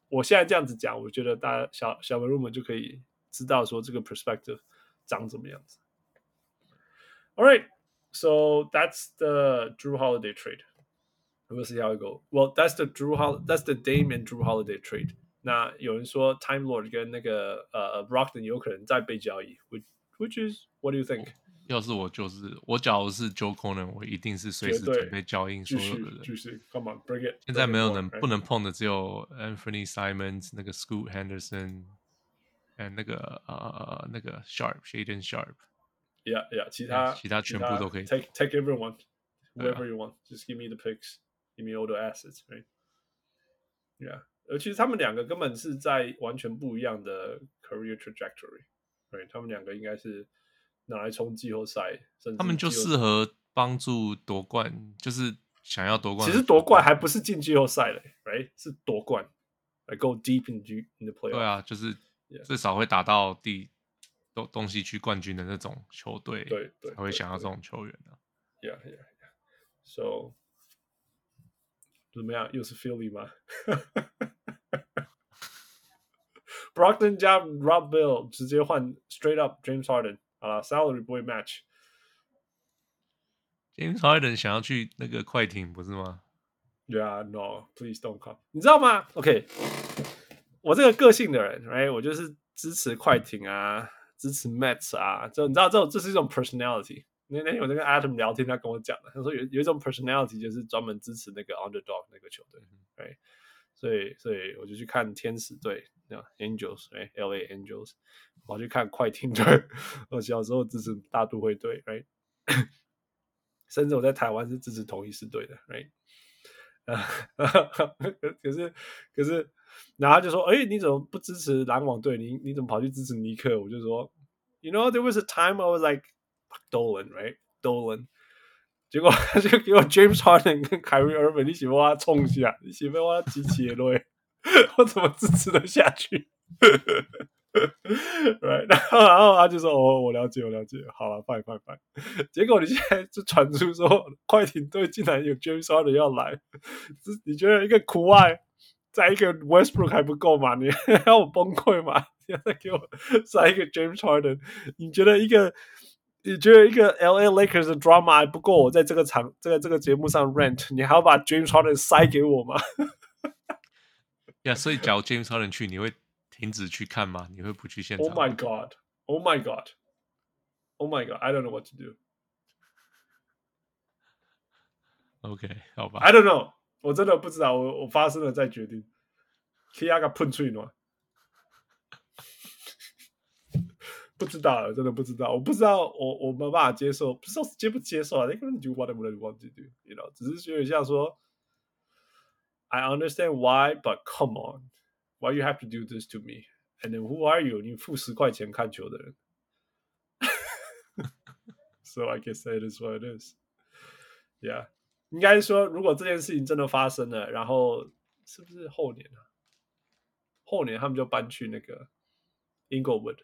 我现在这样子讲，我觉得大家小小朋友们就可以知道说这个 perspective 长怎么样子。All right，so that's the Drew Holiday trade. We'll see how it go. Well, that's the Drew Hol that's the Dame and Drew Holiday trade. 那有人说 Time Lord 跟那个呃 Brogdon 有可能再被交易，which which is what do you think？要是我就是我，假如是 Joe Cronin，我一定是随时准备交易所有的人。继续，Come on, bring it。现在没有能不能碰的只有 Anthony Simons 那个 Scoot Henderson，and 那个呃那个 Sharp Shaedon Sharp。Yeah, yeah，其他其他全部都可以。Take take everyone, whoever you want. Just give me the picks. Give me all the assets, right? Yeah，而其实他们两个根本是在完全不一样的 career trajectory，对，他们两个应该是拿来冲季后赛，甚至他们就适合帮助夺冠，就是想要夺冠。其实夺冠还不是进季后赛嘞，right？是夺冠，like go deep in the in the playoff。对啊，就是至少会打到第东东西区冠军的那种球队，对对，才会想要这种球员的。Yeah, yeah, yeah. So. 怎么样？又是 Philly 吗？Brockton 加 Rob Bill 直接换 Straight Up James Harden 好了，Salary 不会 match。James Harden 想要去那个快艇不是吗？Yeah, no, please don't come。你知道吗？OK，我这个个性的人，right，我就是支持快艇啊，支持 Mets 啊，就你知道这种这是一种 personality。那那天我在跟 Adam 聊天，他跟我讲的，他说有有一种 personality 就是专门支持那个 underdog 那个球队，对，所以所以我就去看天使队，那 Angels，哎，LA Angels，我去看快艇队，我小时候支持大都会队，right，甚至我在台湾是支持同一狮队的，right，啊，可是可是，然后他就说，哎，你怎么不支持篮网队？你你怎么跑去支持尼克？我就说，You know there was a time I was like Dolan right，Dolan，结果他就给我 James Harden 跟 Kyrie Irving，你喜欢我冲一下，你喜欢我机器对，我怎么支持得下去？Right，然后然后他就说：“哦，我了解，我了解，好了，拜拜拜。”结果你现在就传出说快艇队竟然有 James Harden 要来，你觉得一个苦爱，再一个 Westbrook 还不够吗？你 要我崩溃吗？现在给我再一个 James Harden，你觉得一个？你觉得一个 L.A. Lakers 的 drama 还不够我在这个场这个这个节目上 rant，你还要把 James Harden 塞给我吗？呀，yeah, 所以假如 James Harden 去，你会停止去看吗？你会不去现场？Oh my god! Oh my god! Oh my god! I don't know what to do. OK，好吧。I don't know，我真的不知道，我我发生了再决定。Kia 个喷嘴暖。不知道了，真的不知道。我不知道，我我没办法接受，不知道接不接受啊。They can do whatever they want to do, you know。只是有点像说，I understand why, but come on, why you have to do this to me? And then who are you？你付十块钱看球的人。So I guess that is what it is. Yeah，应该说，如果这件事情真的发生了，然后是不是后年啊？后年他们就搬去那个英国 would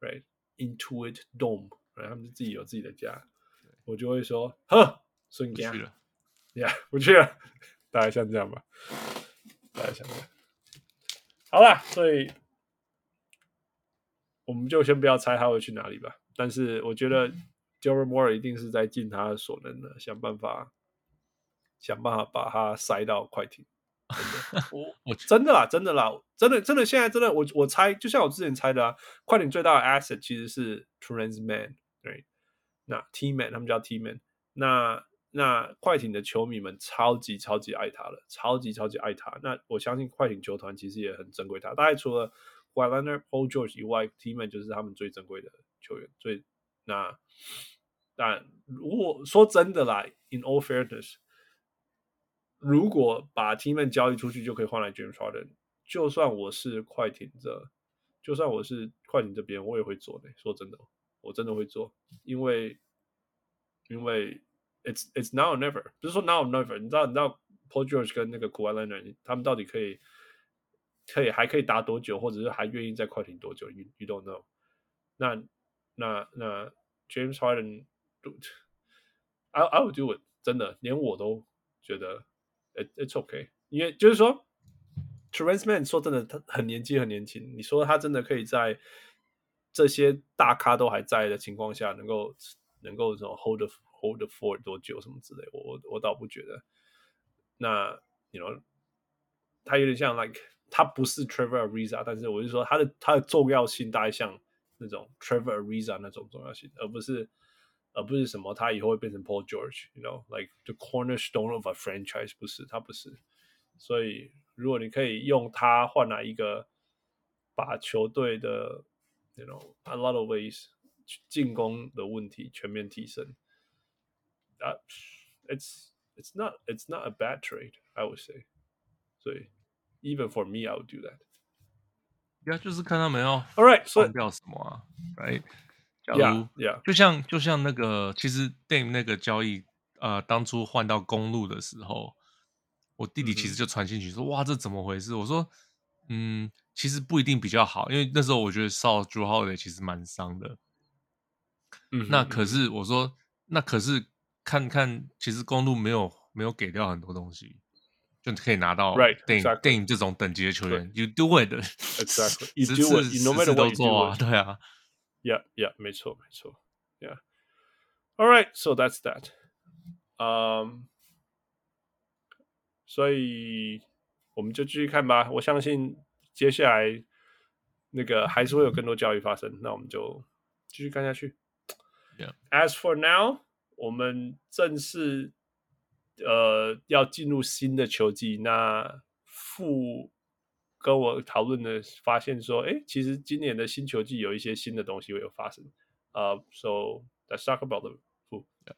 Inglewood，right？Intuit Dome，然后他们自己有自己的家，我就会说，呵，孙家，呀，yeah, 不去了，大概像这样吧，大概像这样。好了，所以我们就先不要猜他会去哪里吧。但是我觉得 Daryl Morey 一定是在尽他所能的，想办法，想办法把他塞到快艇。我我真的啦，真的啦，真的真的，现在真的，我我猜，就像我之前猜的啊，快艇最大的 asset 其实是 Transman，对，那 T-Man 他们叫 T-Man，那那快艇的球迷们超级超级爱他了，超级超级爱他。那我相信快艇球团其实也很珍贵他，大概除了 Kawhi Leonard Paul George 以外，T-Man 就是他们最珍贵的球员。最那但如果说真的啦，In all fairness。如果把 T-Man 交易出去，就可以换来 James Harden。就算我是快艇这，就算我是快艇这边，我也会做的。说真的，我真的会做，因为因为 it's it's now or never，不是说 now or never。你知道你知道 Paul George 跟那个 Kawhi Leonard 他们到底可以可以还可以打多久，或者是还愿意在快艇多久？You you don't know 那。那那那 James Harden，I I would do it。真的，连我都觉得。It's okay，因为就是说，Terance Mann 说真的，他很年轻，很年轻。你说他真的可以在这些大咖都还在的情况下，能够能够什么 hold hold for 多久什么之类，我我我倒不觉得。那，you know，他有点像 like，他不是 Trevor Ariza，但是我就说他的他的重要性大概像那种 Trevor Ariza 那种重要性，而不是。而不是什么，他以后会变成 Paul George，you know，like the cornerstone of a franchise，不是，他不是。所以，如果你可以用他换来一个，把球队的，you know，a lot of ways 进攻的问题全面提升，啊、uh,，it's it's not it's not a bad trade，I would say。所以，even for me，I would do that。呀，就是看他们要，all right，换掉什么啊，right。 假如 yeah, yeah. 就像就像那个，其实 Dame 那个交易，呃，当初换到公路的时候，我弟弟其实就传进去说：“嗯、哇，这怎么回事？”我说：“嗯，其实不一定比较好，因为那时候我觉得少 Jrue Holiday 其实蛮伤的。嗯”那可是我说，那可是看看，其实公路没有没有给掉很多东西，就可以拿到 Dame Dame 这种等级的球员。You do it，exactly，十次十次都做啊，对啊。Yeah, yeah，没错，没错。Yeah. All right, so that's that. Um, 所以我们就继续看吧。我相信接下来那个还是会有更多交易发生。那我们就继续看下去。Yeah. As for now，我们正式呃要进入新的球季。那负。跟我讨论的发现说，哎，其实今年的新球季有一些新的东西会有发生。呃、uh,，so let's talk about the yeah.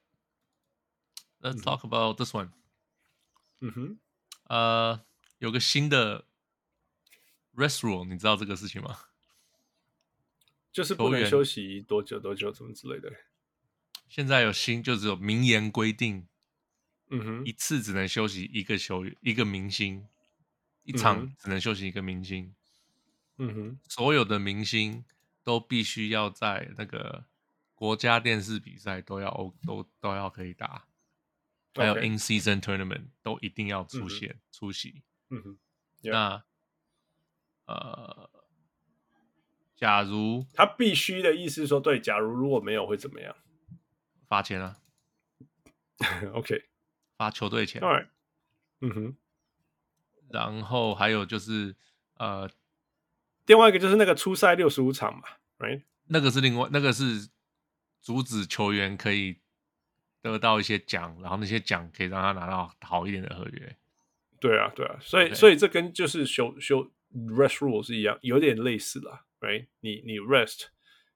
Let's talk about this one。嗯哼，呃，有个新的 rest rule，你知道这个事情吗？就是不能休息多久多久，什么之类的。现在有新，就只有明言规定，嗯哼，一次只能休息一个球员，一个明星。一场只能休息一个明星，嗯哼，所有的明星都必须要在那个国家电视比赛都要都都要可以打，还有 in season tournament 都一定要出现出席，嗯哼，那呃，假如他必须的意思说，对，假如如果没有会怎么样？罚钱啊。OK，罚球队钱。Alright，嗯哼。然后还有就是呃，另外一个就是那个初赛六十五场嘛，Right？那个是另外那个是阻止球员可以得到一些奖，然后那些奖可以让他拿到好一点的合约。对啊，对啊，所以.所以这跟就是修修 rest rule 是一样，有点类似啦，Right？你你 rest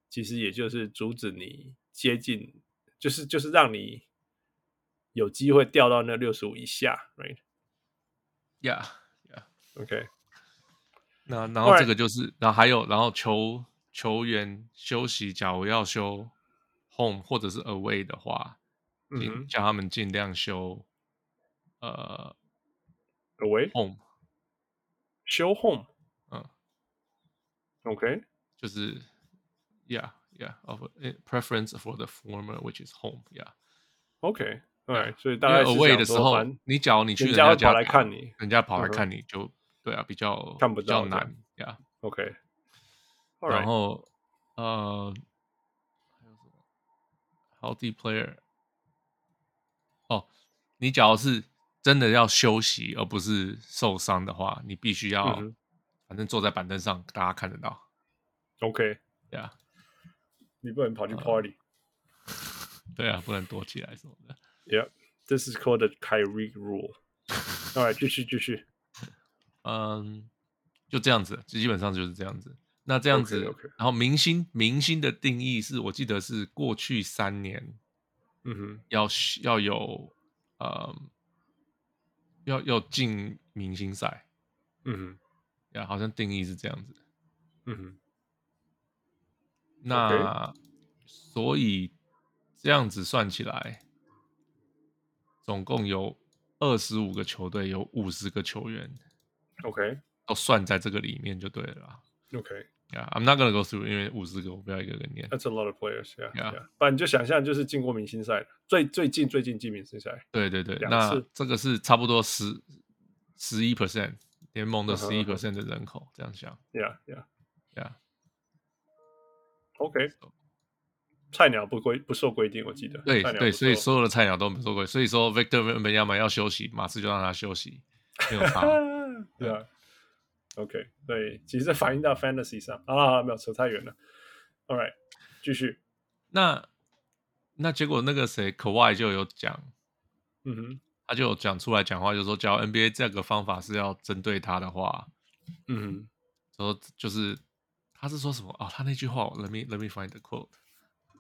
其实也就是阻止你接近，就是就是让你有机会掉到那六十五以下，Right？Yeah。OK，那然后这个就是，然后还有，然后球球员休息，假如要休 home 或者是 away 的话，嗯，叫他们尽量休呃 away home，休 home，嗯，OK，就是 yeah yeah of preference for the former which is home，yeah，OK，Alright，所以大概 away 的时候，你假如你去人家跑来看你，人家跑来看你就。对啊，比较看不到，比较难呀。OK，然后呃，还有什么？Healthy player。哦，你假如是真的要休息，而不是受伤的话，你必须要，反正坐在板凳上，大家看得到。OK，呀，你不能跑去 Party。对啊，不能躲起来什么的。Yeah，this is called the Kyrie rule。Alright，继续继续。嗯，就这样子，基本上就是这样子。那这样子，okay, okay. 然后明星明星的定义是我记得是过去三年，嗯哼，要要有呃，要要进明星赛，嗯哼，呀，好像定义是这样子，嗯哼。那 Okay. 所以这样子算起来，总共有二十五个球队，有五十个球员。OK，都算在这个里面就对了。OK，Yeah，I'm not gonna go through，因为五十个我不要一个个念。That's a lot of players，Yeah，Yeah。不然你就想象就是进过明星赛的，最最近最近进明星赛。对对对，那这个是差不多十十一 percent 联盟的十一 percent 的人口这样想。Yeah，Yeah，Yeah。OK，菜鸟不规不受规定，我记得。对对，所以所有的菜鸟都不受规，所以说 Victor Wembanyama 要休息，马刺就让他休息，没有差。对啊，OK，对，其实反映到 Fantasy 上啊，没有扯太远了。All right，继续。那那结果那个谁，Kawhi 就有讲，嗯哼，他就有讲出来讲话，就说，假如 NBA 这个方法是要针对他的话，嗯哼，说就是他是说什么啊、哦？他那句话，Let me Let me find the quote。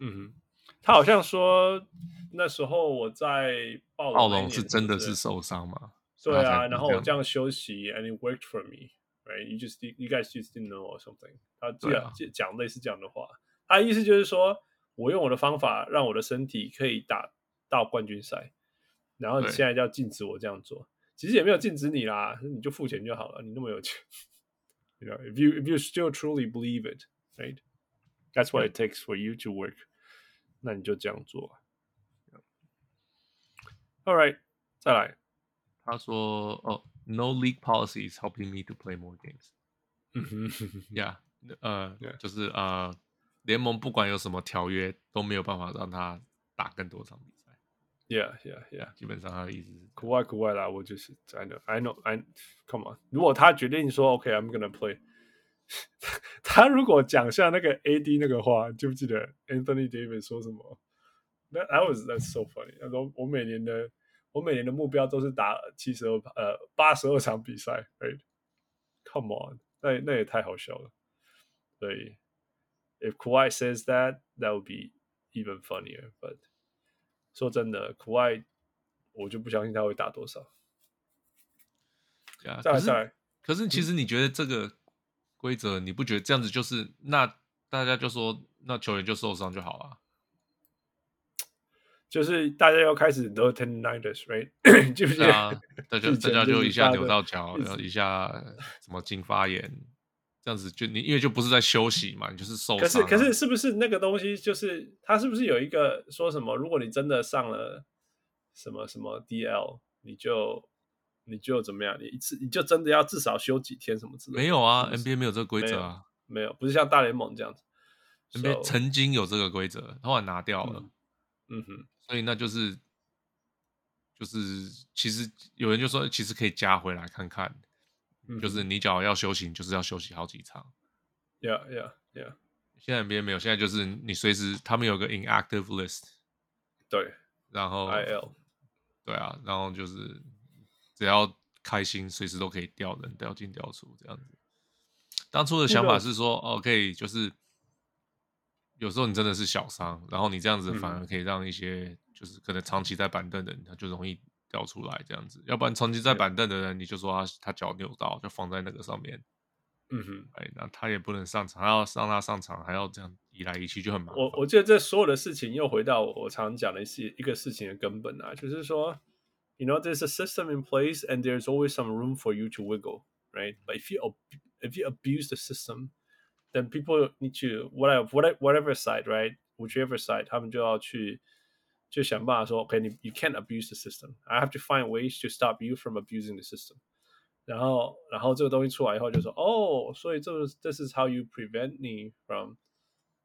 嗯哼，他好像说那时候我在暴龙，暴龙是真的是受伤吗？对啊，然后我这样休息，and it worked for me, right? You just you guys just didn't know or something. 他这样讲类似这样的话，他的意思就是说我用我的方法让我的身体可以打到冠军赛，然后你现在就要禁止我这样做，其实也没有禁止你啦，你就付钱就好了，你那么有钱，you know, if you if you still truly believe it, right? That's what it takes for you to work. 那你就这样做。All right，再来。 他说：“哦，No league policy is helping me to play more games。”嗯哼，Yeah，呃，就是呃，联盟不管有什么条约都没有办法让他打更多场比赛。Yeah，Yeah，Yeah，基本上他的意思是国外国外啦，我就是 I know，I know，I，come on，如果他决定说 OK，I'm gonna play，他如果讲像那个 AD 那个话，记不记得 Anthony Davis 说什么？That I was that's so funny。他说我每年的。 我每年的目标都是打七十二呃八十二场比赛，right？Come on，那那也太好笑了。对，if Kawhi says that, that would be even funnier. But 说真的，Kawhi 我就不相信他会打多少。再来再来，可是其实你觉得这个规则，你不觉得这样子就是那大家就说那球员就受伤就好了？就是大家要开始都 tendinitis，right？记不记得？大家大家就 一下扭到脚，然后一下什么筋发炎，这样子就你因为就不是在休息嘛，你就是受伤。可是可是是不是那个东西就是他是不是有一个说什么？如果你真的上了什么什么 DL，你就你就怎么样？你一次你就真的要至少休几天什么之类的？没有啊，NBA 没有这个规则啊没，没有，不是像大联盟这样子。NBA 曾经有这个规则，后来拿掉了。嗯哼，所以那就是就是其实有人就说，其实可以加回来看看，嗯、就是你只要要休息，就是要休息好几场。Yeah, yeah, yeah. 现在 NBA 没有，现在就是你随时他们有个 inactive list，对，然后 IL，对啊，然后就是只要开心，随时都可以调人，调进调出这样子。当初的想法是说哦，可以就是有时候你真的是小伤，然后你这样子反而可以让一些就是可能长期在板凳的人，他就容易掉出来这样子。要不然长期在板凳的人，你就说他他脚扭到，就放在那个上面。嗯哼，哎，那他也不能上场，还要让他上场，还要这样移来移去，就很麻烦。我我觉得这所有的事情又回到我，我常讲的一一个事情的根本啊，就是说，you know, there's a system in place and there's always some room for you to wiggle, right? But if you if you abuse the system, then people need to whatever whatever whatever side, right? Whichever side，他们就要去就想办法说，OK，你 you can't abuse the system. I have to find ways to stop you from abusing the system. 然后，然后这个东西出来以后，就说哦，所以这个这是 how you prevent me from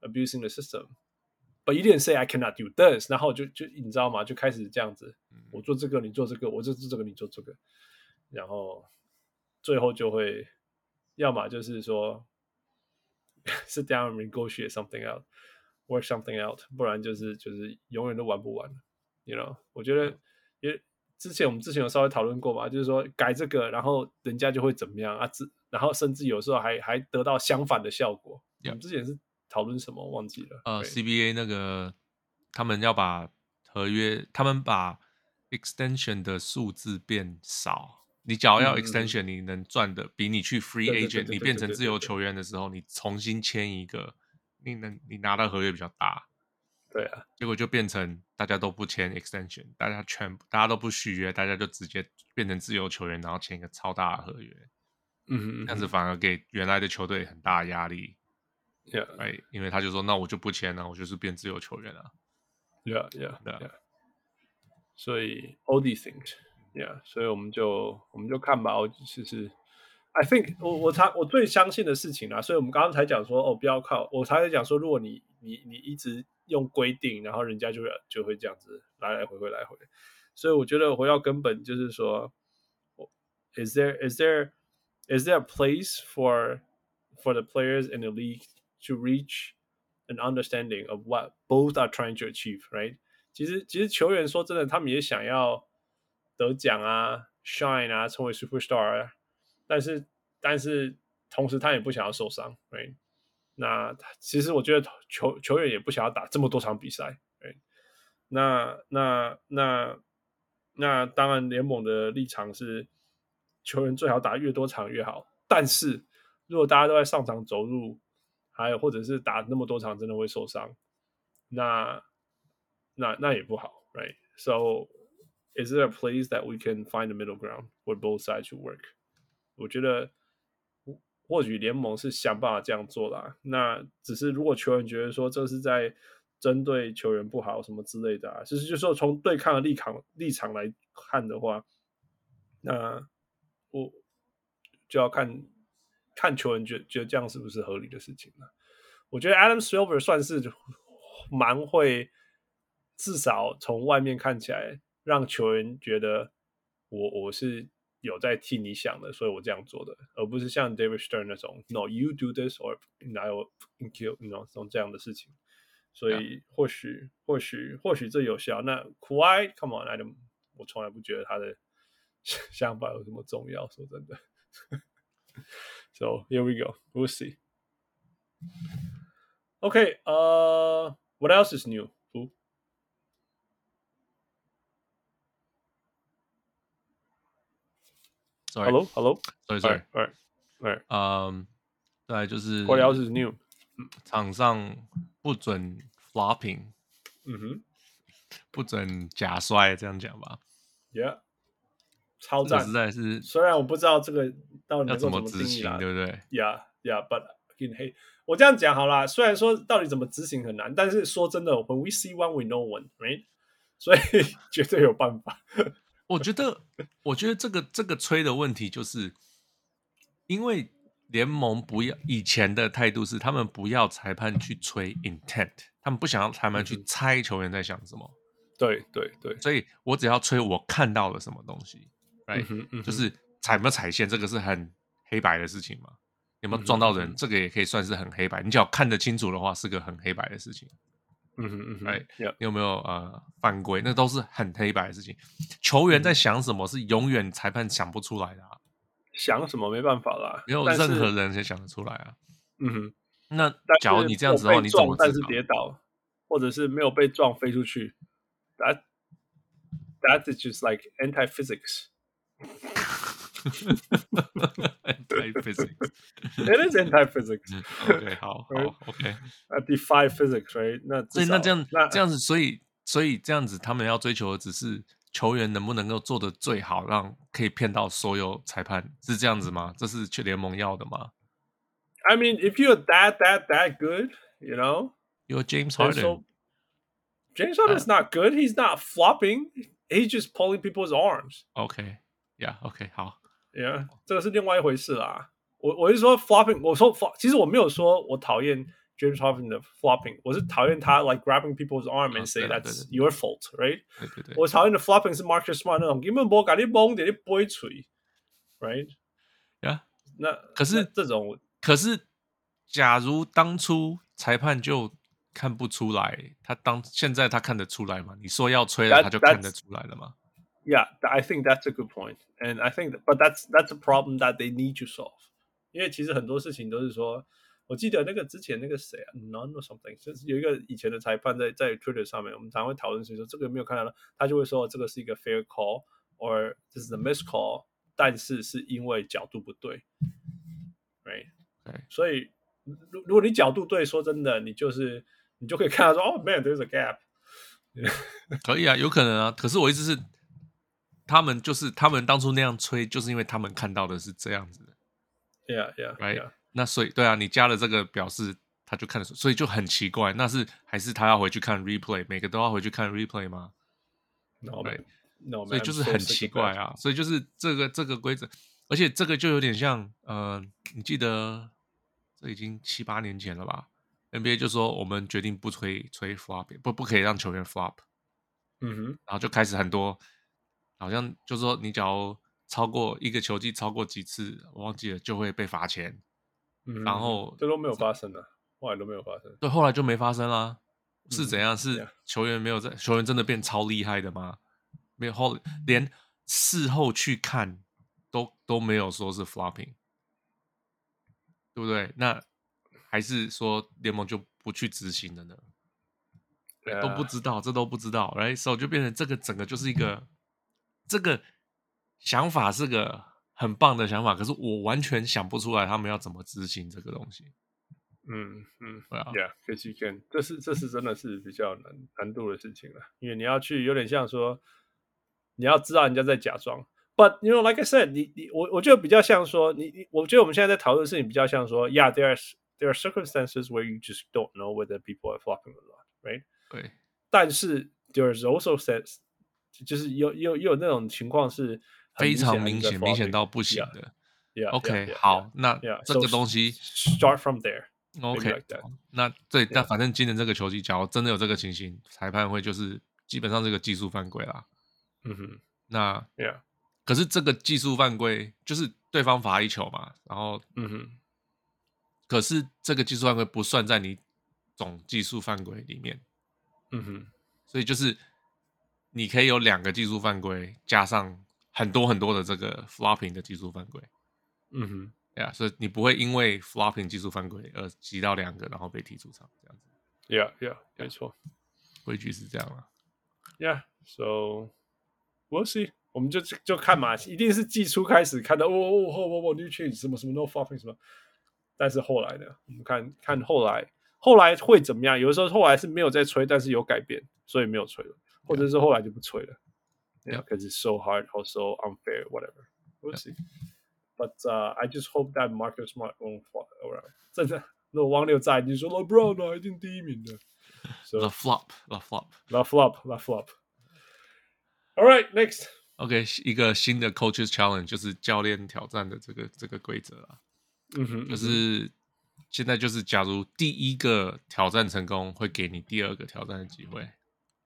abusing the system。But you didn't say I cannot do this。然后就就你知道吗？就开始这样子，我做这个，你做这个，我做这个，你做这个，然后最后就会，要么就是说 sit down and negotiate something out，work something out，不然就是就是永远都玩不完。You know，我觉得也。之前我们之前有稍微讨论过嘛，就是说改这个，然后人家就会怎么样啊？之然后甚至有时候还还得到相反的效果。我们.之前是讨论什么？忘记了。呃，CBA 那个他们要把合约，他们把 extension 的数字变少。你只要要 extension，你能赚的比你去 free agent，你变成自由球员的时候，你重新签一个，你能你拿到合约比较大。对啊，结果就变成大家都不签 extension，大家全部大家都不续约，大家就直接变成自由球员，然后签一个超大的合约。嗯哼，这样子反而给原来的球队很大压力。Yeah，哎，因为他就说，那我就不签了，我就是变自由球员了。Yeah，Yeah，Yeah。所以 all these things，Yeah，所以我们就我们就看吧。我其实，I think 我我才我最相信的事情啊，所以我们刚刚才讲说，哦，不要靠，我才讲说，如果你你你一直。用规定，然后人家就会就会这样子来来回回来回，所以我觉得回到根本就是说，is there is there is there a place for for the players in the league to reach an understanding of what both are trying to achieve, right？其实其实球员说真的，他们也想要 得奖啊，shine 啊，成为 superstar 啊，但是但是同时他也不想要受伤，right？那其实我觉得球球员也不想要打这么多场比赛，哎，那那那那当然联盟的立场是球员最好打越多场越好，但是如果大家都在上场走路，还有或者是打那么多场真的会受伤，那那那也不好，right？So is there a place that we can find the middle ground where both sides work？我觉得。或许联盟是想办法这样做啦，那只是如果球员觉得说这是在针对球员不好什么之类的啊，其实就是说从对抗的立场立场来看的话，那我就要看看球员觉觉得这样是不是合理的事情了。我觉得 Adam Silver 算是蛮会，至少从外面看起来让球员觉得我我是。有在替你想的，所以我这样做的，而不是像 David Stern 那种 “No, you do this or I will kill you”，you know，这种这样的事情。所以或许.或许或许这有效。那 Kawhi，Come on，I don't，我从来不觉得他的想法有什么重要。说真的。So here we go, we'll see. Okay, uh, what else is new? Hello, hello. Sorry, sorry. Right. 嗯，再来就是 What else is new？场上不准 flopping，嗯哼，不准假摔，这样讲吧。Yeah，超赞，实在是。虽然我不知道这个到底要怎么执行，对不对？Yeah, yeah, but in hey，我这样讲好啦。虽然说到底怎么执行很难，但是说真的，When we see one, we know one, right？所以绝对有办法。我觉得，我觉得这个这个吹的问题，就是因为联盟不要以前的态度是，他们不要裁判去吹 intent，他们不想要裁判去猜球员在想什么。嗯、对对对，所以我只要吹我看到了什么东西，right？、嗯嗯、就是踩没有踩线，这个是很黑白的事情嘛。有没有撞到人，嗯、这个也可以算是很黑白。你只要看得清楚的话，是个很黑白的事情。嗯哼嗯哼，哎，你有没有呃犯规？那都是很黑白的事情。球员在想什么，是永远裁判想不出来的、啊。想什么没办法啦，没有任何人才想得出来啊。嗯哼，那假如你这样子的话，你怎么但是跌倒，或者是没有被撞飞出去？That that is just like anti physics. anti physics. It is anti physics. OK，好，好，OK。I defy physics, right？那所以那这样这样子，所以所以这样子，他们要追求的只是。球员能不能够做得最好，让可以骗到所有裁判，是这样子吗？这是全联盟要的吗？I mean, if you're that that that good, you know, you're James Harden. So, James Harden is not good. He's not flopping. He's just pulling people's arms. Okay, yeah, okay, 好 ，Yeah，这个是另外一回事啦。我我是说 flopping，我说 flop，其实我没有说我讨厌。James Harden 的 flopping，我是讨厌他 like grabbing people's arm and say that's your fault，right？对对对，我讨厌的 flopping 是 Marcus Smart 那种，根本不搞你懵点你不会锤，right？Yeah，，那可是这种，可是假如当初裁判就看不出来，他当现在他看得出来吗？你说要吹了，他就看得出来了吗 ？Yeah，I think that's a good point，and I think，but that's that's a problem that they need to solve。因为其实很多事情都是说。我记得那个之前那个谁啊，None or something，就是有一个以前的裁判在在 Twitter 上面，我们常会讨论，所以说这个没有看到了，他就会说这个是一个 fair call，or 这是 a miss call，但是是因为角度不对，right？对，所以如如果你角度对，说真的，你就是你就可以看到说，哦，man，there's a gap，可以啊，有可能啊，可是我意思是， 他们就是他们当初那样吹，就是因为他们看到的是这样子的，yeah，yeah，right。Yeah. 那所以对啊，你加了这个表示，他就看得出，所以就很奇怪。那是还是他要回去看 replay，每个都要回去看 replay 吗？No，对，no，所以就是很奇怪啊。所以就是这个这个规则，而且这个就有点像，呃，你记得这已经七八年前了吧？NBA 就说我们决定不吹吹 flop，不不可以让球员 flop。嗯哼，然后就开始很多，好像就是说你只要超过一个球季超过几次，我忘记了就会被罚钱。嗯、然后这都没有发生啊，后来都没有发生。对，后来就没发生啦。是怎样？嗯、是球员没有在？球员真的变超厉害的吗？没有后，连事后去看都都没有说是 flopping，对不对？那还是说联盟就不去执行了呢？对，都不知道，这都不知道。Right，所以就变成这个整个就是一个这个想法是个。很棒的想法，可是我完全想不出来他们要怎么执行这个东西。嗯嗯，对啊，Yeah，cause you can，这是这是真的是比较难难度的事情了，因为你要去有点像说，你要知道人家在假装。But you know, like I said，你你我我觉得比较像说，你你我觉得我们现在在讨论的事情比较像说，Yeah，there are there are circumstances where you just don't know whether people are flopping or not，right？对。但是 there is also sense，就是有有有那种情况是。非常明显，明显到不行的。OK，好，那这个东西 start from there。OK，那对，那反正今年这个球季，假如真的有这个情形，裁判会就是基本上这个技术犯规啦。嗯哼，那可是这个技术犯规就是对方罚一球嘛，然后嗯哼，可是这个技术犯规不算在你总技术犯规里面。嗯哼，所以就是你可以有两个技术犯规加上。很多很多的这个 flopping 的技术犯规，嗯哼，对啊，所以你不会因为 flopping 技术犯规而挤到两个，然后被踢出场这样子。Yeah, yeah，没错，规矩是这样啊。Yeah，so we'll see，我们就就看嘛，一定是季初开始看到哦哦哦哦哦 new change 什么什么 no flopping 什么，但是后来呢，我们看看后来后来会怎么样？有的时候后来是没有再吹，但是有改变，所以没有吹了，或者是后来就不吹了。Yeah, because it's so hard, also unfair, whatever. We'll see. But uh, I just hope that Marcus Smart won't fall around. 真的，如果王六在，你说 LeBron 啊，一定第一名的。So the flop, the flop, the flop, the flop. All right, next. OK，一个新的 Coaches Challenge 就是教练挑战的这个这个规则啊。嗯哼，就是现在就是，假如第一个挑战成功，会给你第二个挑战的机会。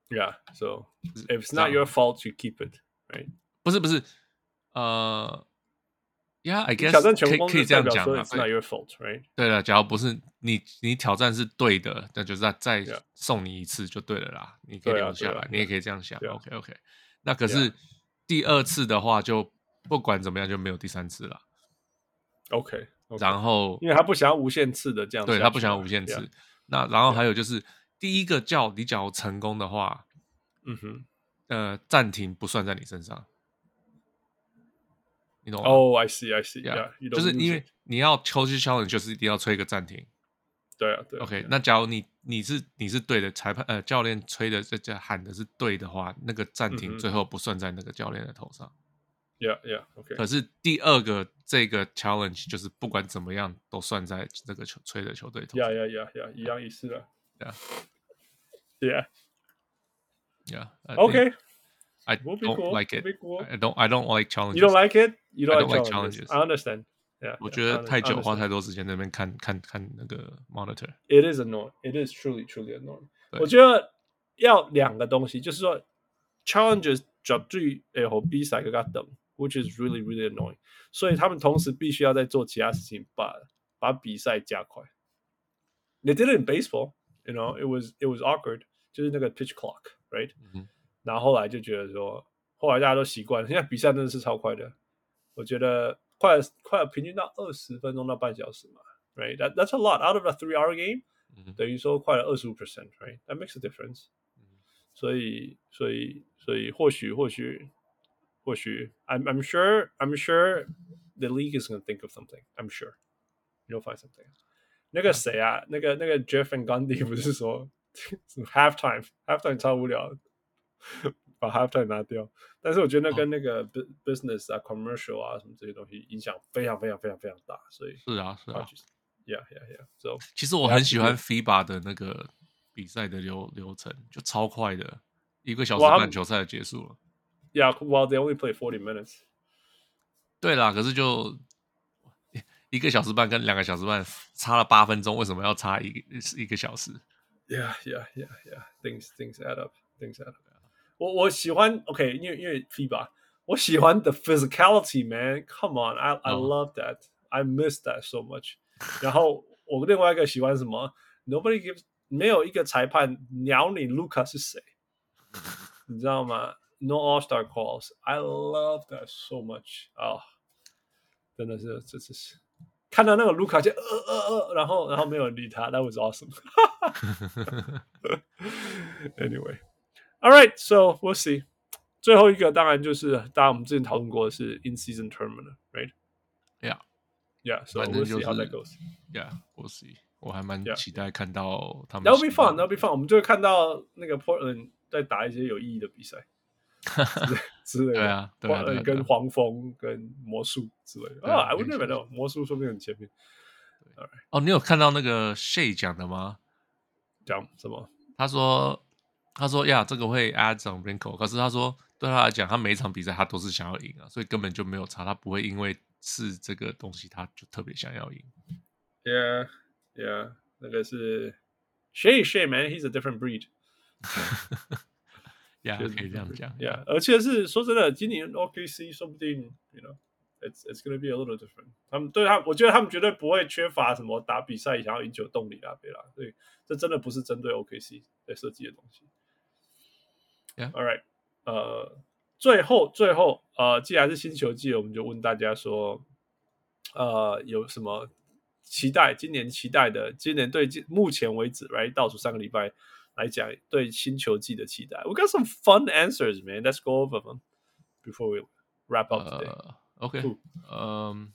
Yeah, so if it's not your fault, you keep it, right? 不是不是，呃，Yeah, I guess 挑战成功可以这样讲 It's not your fault, right? 对了，假如不是你你挑战是对的，那就是再再送你一次就对了啦。你可以留下来，你也可以这样想。OK OK，那可是第二次的话，就不管怎么样就没有第三次了。OK. 然后因为他不想要无限次的这样，对他不想要无限次。那然后还有就是第一个叫你假如成功的话，嗯哼，呃，暂停不算在你身上，你懂吗？哦、oh,，I see，I see，yeah，, yeah. 就是因为你要秋季 challenge，就是一定要吹一个暂停。对啊，对啊。OK，那假如你你是你是对的，裁判呃教练吹的这这喊的是对的话，那个暂停最后不算在那个教练的头上。Yeah，yeah，OK。可是第二个这个 challenge 就是不管怎么样都算在这个球吹的球队头上。Yeah，yeah，yeah，yeah，一样意思了。Yeah，yeah。Yeah. Okay. I don't like it. Cool. I don't. I don't like challenges. You don't like it. You don't, I don't like, like challenges. challenges. I understand. Yeah. 我觉得太久，花太多时间在那边看看看那个 monitor. It is annoying. It is truly, truly annoying. 对我觉得要两个东西，就是说 challenges 绝对诶和比赛更加等，which is really, really annoying. 所以他们同时必须要在做其他事情，把把比赛加快。They did it in baseball. You know, it was it was awkward. 就是那个 pitch clock, right？、嗯、然后后来就觉得说，后来大家都习惯了。现在比赛真的是超快的，我觉得快快平均到二十分钟到半小时嘛，right？That that's a lot out of a three-hour game，、嗯、等于说快了二十五 percent，right？That makes a difference、嗯。所以，所以，所以或许，或许，或许，I'm I'm sure I'm sure the league is gonna think of something. I'm sure you'll find something. 那个谁啊？嗯、那个那个 Jeff and Gundy 不是说？Halftime, halftime 超无聊，把 halftime 拿掉。但是我觉得那跟那个 business 啊、oh. commercial 啊什么这些东西影响非常非常非常非常大。所以是啊是啊，Yeah Yeah Yeah。So 其实我很喜欢 FIBA 的那个比赛的流流程，就超快的，一个小时半球赛就结束了。Yeah, well they only play forty minutes。对啦，可是就一个小时半跟两个小时半差了八分钟，为什么要差一个一个小时？Yeah, yeah, yeah, yeah. Things, things add up. Things add up. 我我喜欢 OK，因为因为 FIBA，我喜欢 the physicality, man. Come on, I I love that. I miss that so much. 然后我另外一个喜欢什么？Nobody gives，没有一个裁判鸟你 Luka 是谁，你知道吗？No All Star calls. I love that so much. 啊、oh，真的是，这这是。 看到那个卢卡就呃呃呃，然后然后没有人理他，That was awesome. anyway, all right, so we'll see. 最后一个当然就是，当然我们之前讨论过的是 in season tournament, right? Yeah, yeah. So we'll see how that goes. Yeah, we'll see. 我还蛮期待看到他们。That'll be fun. That'll be fun. 我们就会看到那个 Portland 在打一些有意义的比赛。 之类的，对啊，对啊，对啊，跟黄蜂、跟魔术之类的啊，I wouldn't know，魔术说不定很前面。哦，你有看到那个 Shea 讲的吗？讲什么？他说，他说呀，这个会 add some wrinkle，可是他说对他来讲，他每一场比赛他都是想要赢啊，所以根本就没有差，他不会因为是这个东西他就特别想要赢。Yeah，yeah，那个是 Shea Shea man，he's a different breed。呀、yeah，可以这样讲。呀、yeah，而且是说真的，今年 OKC 说不定，you know，it's it's gonna be a little different。他们对他，我觉得他们绝对不会缺乏什么打比赛想要赢球动力啦，对啦。所以这真的不是针对 OKC 在设计的东西。Yeah，all right。呃，最后最后呃，既然是新球季，我们就问大家说，呃，有什么期待？今年期待的，今年对目前为止，right 倒数三个礼拜。来讲对新球季的期待。We got some fun answers, man. Let's go over them before we wrap up today. Uh, OK，嗯，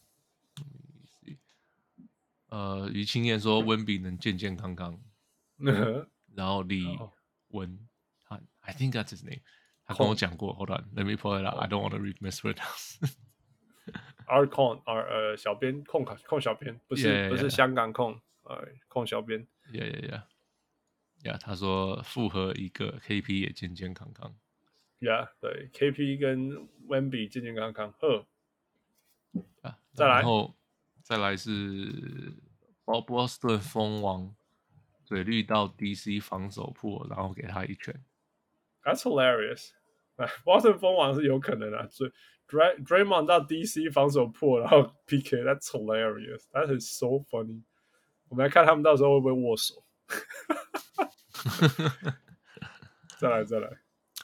呃，于青燕说温比能健健康康，然后李文翰，I think that's his name，他跟我讲过。Hold on, let me pull it out. I don't want to read. Our 控，our 呃小编控卡控小编，不是不是香港控，呃控小编。Yeah, yeah, yeah. 呀、yeah，他说复合一个 KP 也健健康康。呀、yeah，对，KP 跟 Wemby 健健康康。呵，啊，再来，然后再来是波波士顿蜂王嘴绿到 DC 防守破，然后给他一拳。That's hilarious！Boston 蜂王是有可能啊，所以 Dray Draymond 到 DC 防守破，然后 PK。That's hilarious。That is so funny。我们来看他们到时候会不会握手。再来再来，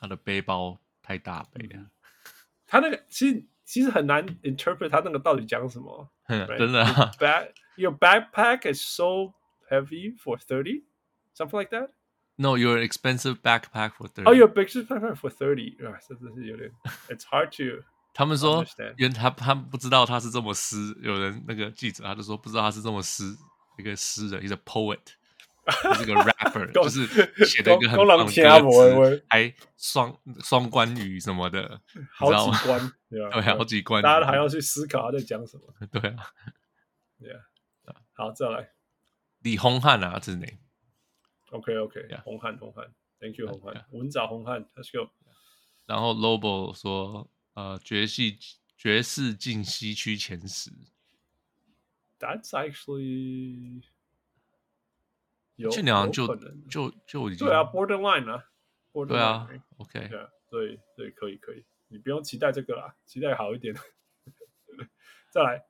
他的背包太大背了。他那个其实其实很难 interpret 他那个到底讲什么。真的啊。Back your backpack is so heavy for thirty, something like that. No, your expensive backpack for thirty. Oh, your expensive backpack for thirty. 啊，真的是有点。It's hard to. 他们说，因为他他不知道他是这么诗。有人那个记者他就说不知道他是这么诗一个诗人，一个 poet。是个 rapper，就是写的一个很棒的歌词，还双双关语什么的，好几关，对对，好几关，大家还要去思考他在讲什么。对啊，Yeah，好，再来。李洪汉啊，这是哪？OK OK，洪汉洪汉，Thank you 洪汉，文藻洪汉，Let's go。然后 Lobo 说，呃，爵士爵士进西区前十，That's actually。去年就就就已经对啊，borderline 啊，borderline，对啊，OK，对啊，对对，可以可以，你不用期待这个啦，期待好一点。再来，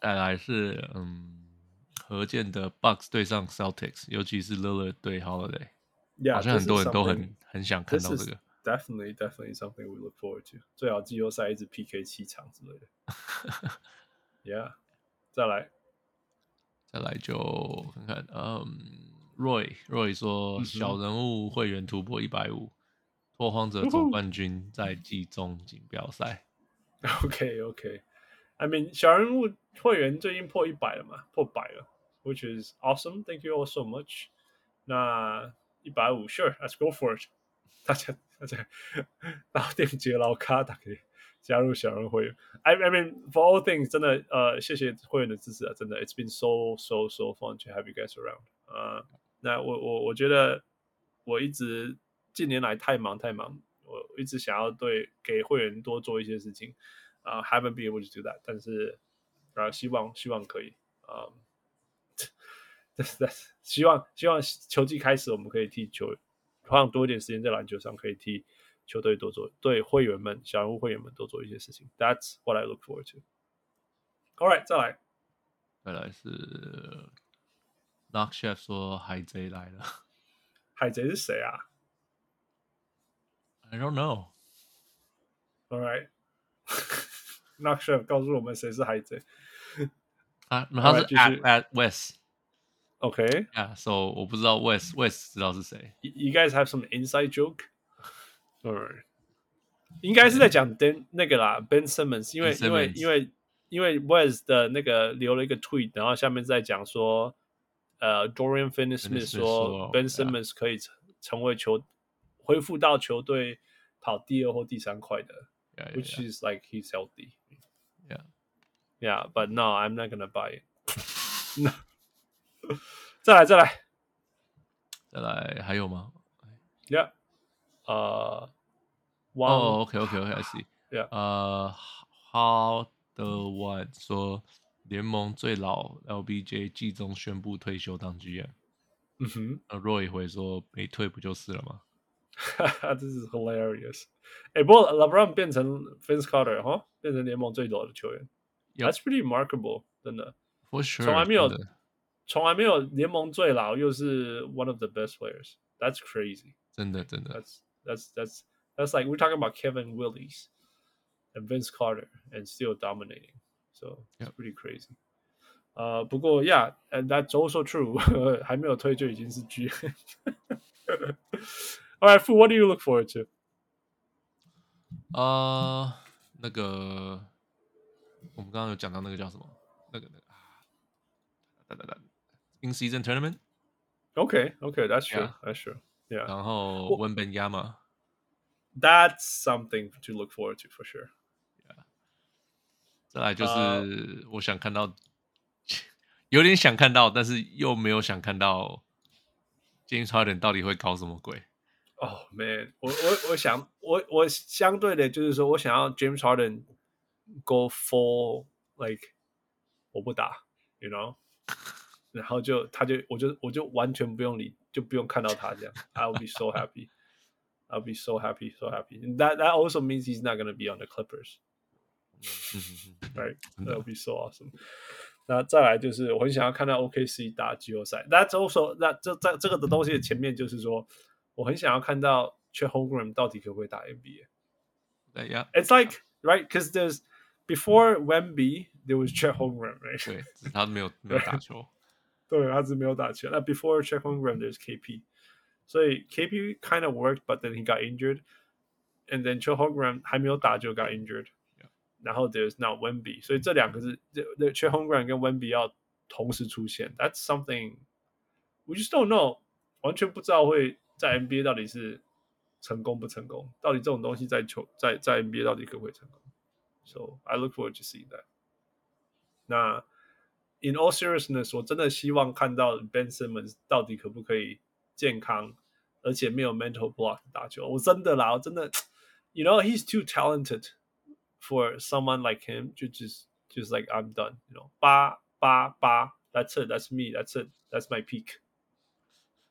再来是嗯，何健的 Bucks 对上 Celtics，尤其是 Lillard 对 Holiday，好像很多人都很很想看到这个。Definitely, definitely something we look forward to。最好季后赛一直 PK 七场之类的。Yeah，再来，再来就看看，嗯。Roy Roy 说：“小人物会员突破一百五，拓荒者总冠军在季中锦标赛。” OK OK，I mean 小人物会员最近破一百了嘛？破百了，Which is awesome. Thank you all so much。那一百五，Sure，Let's go for it。大家大家老店接老卡，大家可以加入小人会员。I I mean for all things，真的呃，谢谢会员的支持啊，真的，It's been so so so fun to have you guys around。啊。那我我我觉得我一直近年来太忙太忙，我一直想要对给会员多做一些事情啊、uh,，haven't been able to do that，但是啊，希望希望可以啊，这、um, 是希望希望球季开始，我们可以替球花多一点时间在篮球上，可以替球队多做，对会员们小人物会员们多做一些事情。That's what I look forward to. All right，再来，再来是。Knock Chef 说：“海贼来了。”海贼是谁啊？I don't know. All right. Knock Chef 告诉我们谁是海贼啊？他是 at at West。OK. Yeah. So 我不知道 West West 知道是谁。You guys have some inside joke? All right. 应该是在讲 Ben 那个啦，Ben Simmons，因为因为因为因为 West 的那个留了一个 tweet，然后下面在讲说。呃、uh,，Dorian Finney-Smith 说，Ben Simmons 可以成成为球恢复到球队跑第二或第三块的 yeah, yeah, which is like he's healthy. Yeah, yeah, but no, I'm not gonna buy it. 再来，再来，再来，还有吗？Yeah，呃、uh,，哦，OK，OK，OK，I see。Yeah，呃、uh,，How the One 说。 联盟最老 LBJ 季中宣布退休当 GM。嗯哼，那 Roy 回说没退不就是了吗？哈哈，这是 hilarious。哎，不过 LeBron 变成 Vince Carter 哈，变成联盟最老的球员。Yep. That's pretty remarkable，真的。For sure，从来没有，从来没有联盟最老又是 one of the best players。That's crazy。真的，真的。That's that's that's that's like we're talking about Kevin Willis and Vince Carter and still dominating。 So it's pretty crazy. 呃，不过，Yeah，and that's also true 还没有退就已经是 G。All right, Fu, what do you look forward to? 呃，那个我们刚刚有讲到那个叫什么？那个那个啊，哒哒哒，In season tournament. Okay, okay, that's true, that's true. Yeah. 然后文本亚马。That's something to look forward to for sure. 再来就是我想看到，uh, 有点想看到，但是又没有想看到，James Harden 到底会搞什么鬼？哦、oh, man，我我我想我我相对的就是说我想要 James Harden go full like 我不打，you know，然后就他就我就我就完全不用理，就不用看到他这样。I'll be so happy. I'll be so happy, so happy，that that also means he's not gonna be on the Clippers. Right? That'll be so awesome. 那再来就是我很想要看到 OKC 打季后赛。That's also 那这在这个的东西的前面就是说，我很想要看到 Chet Holmgren 到底可不可以打 NBA。Yeah, it's like right because there's before Wemby there was Chet Holmgren, right? 对，他没有没有打球。对，他是没有打球。那 before Chet Holmgren there's KP，所以 KP kind of worked, but then he got injured, and then Chet Holmgren 还没有打就 got injured。 然后 there's now Wemby，所以这两个是这这 Chet Holmgren 跟 Wemby 要同时出现。That's something we just don't know，完全不知道会在 NBA 到底是。成功不成功？到底这种东西在球在在 NBA 到底可不可以成功？So I look forward to seeing that。那 In all seriousness，我真的希望看到 Ben Simmons 到底可不可以健康，而且没有 mental block 打球。我真的啦，我真的，You know he's too talented for someone like him 就 just just like I'm done。You know 八八八，That's it，That's me，That's it，That's my peak。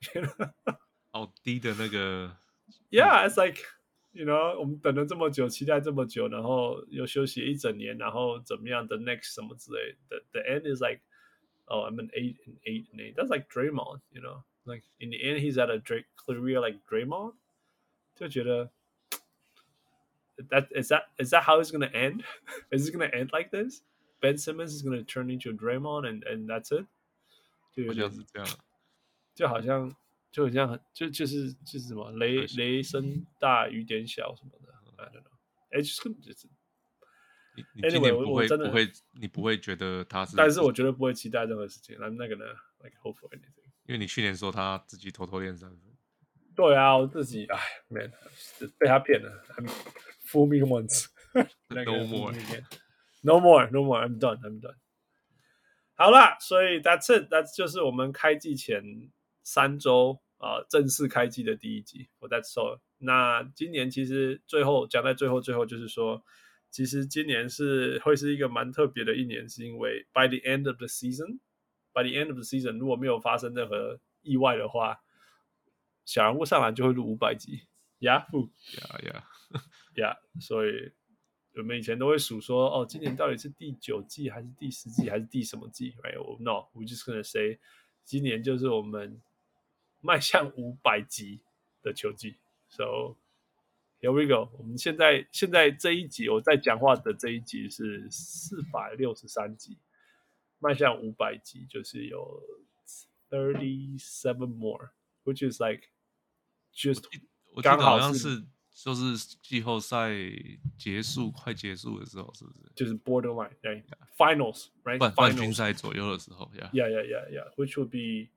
好低的那个。Yeah, it's like, you know，我们等了这么久，期待这么久，然后又休息一整年，然后怎么样？The next 什么之类的，the, the end is like, oh, I'm an eight and eight and eight. That's like Draymond, you know. Like in the end, he's at a Drake career like Draymond. 就觉得 ，that is that is that how it's gonna end? is it gonna end like this? Ben Simmons is gonna turn into a Draymond and and that's it. 就好像是这样，就好像。就很像很就就是就是什么雷雷声大雨点小什么的，I don't know。哎，就是就是，你你今年不会不会你不会觉得他是，但是我绝对不会期待任何事情。I'm not gonna like hope for anything。因为你去年说他自己偷偷练三分。对啊，我自己哎，man，被他骗了。 Fool me once。No more。No more。No more。I'm done。I'm done。好了，所以 That's it。That's 就是我们开季前。三周啊、呃，正式开季的第一集，For That's all。那今年其实最后讲在最后，最后就是说，其实今年是会是一个蛮特别的一年，是因为 By the end of the season，By the end of the season，如果没有发生任何意外的话，小人物上篮就会录五百集 Yeah，Yeah，Yeah，所以我们以前都会数说，哦，今年到底是第九季还是第十季还是第什么季？Right？No，we just gonna say，今年就是我们。迈向五百集的球季，So here we go。我们现在现在这一集我在讲话的这一集是四百六十三集，迈向五百集就是有 thirty seven more，which is like just 我记得好像是就是季后赛结束快结束的时候，是不是？就是 borderline 对 finals right 半半决赛左右的时候，yeah yeah yeah yeah yeah，which would be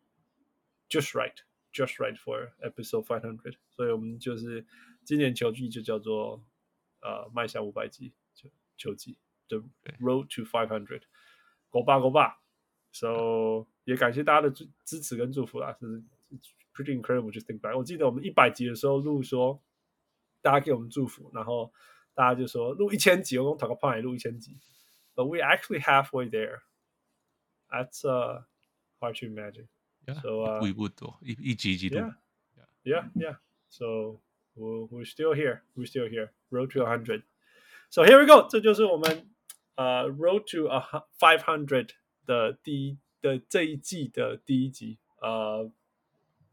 just right。Just right for episode five hundred，所以我们就是今年球季就叫做呃迈向五百集球球季，The Road to five hundred，狗爸狗爸，So 也感谢大家的支支持跟祝福啦，是 pretty incredible just think back。我记得我们一百集的时候录说，大家给我们祝福，然后大家就说录一千集，我跟讨个胖也录一千集，But we actually halfway there. That's uh hard to imagine. Yeah, so, uh, 一步一步走，一一集一集 Yeah, yeah, yeah. So we're we're still here. We're still here. Road to a hundred. So here we go. 这就是我们呃、uh, Road to a five hundred 的第一的这一季的第一集。呃、uh,，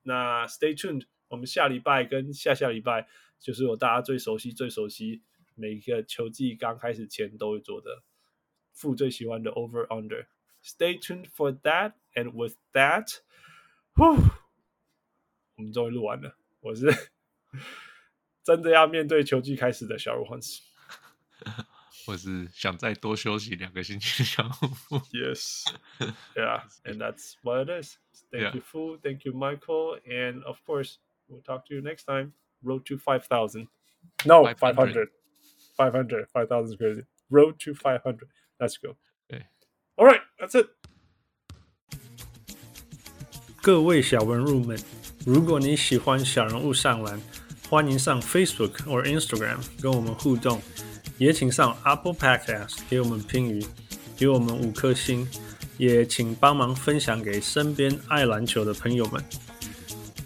那 Stay tuned。我们下礼拜跟下下礼拜 就是我大家最熟悉、最熟悉每一个球季刚开始前都会做的负最喜欢的 Over Under。Stay tuned for that. And with that. 呼，我们终于录完了。我是真的要面对球季开始的小人物欢喜。我是想再多休息两个星期的小人物。Yes, yeah, and that's what it is. Thank you, Fu. Thank you, Michael. And of course, we'll talk to you next time. Road to 5,000. No, 500. 500. 5,000 is crazy. Road to 500. Let's go. Okay. All right, that's it. 各位小人物们，如果你喜欢小人物上篮，欢迎上 Facebook 或 Instagram 跟我们互动，也请上 Apple Podcast 给我们评语，给我们五颗星， 也请帮忙分享给身边爱篮球的朋友们。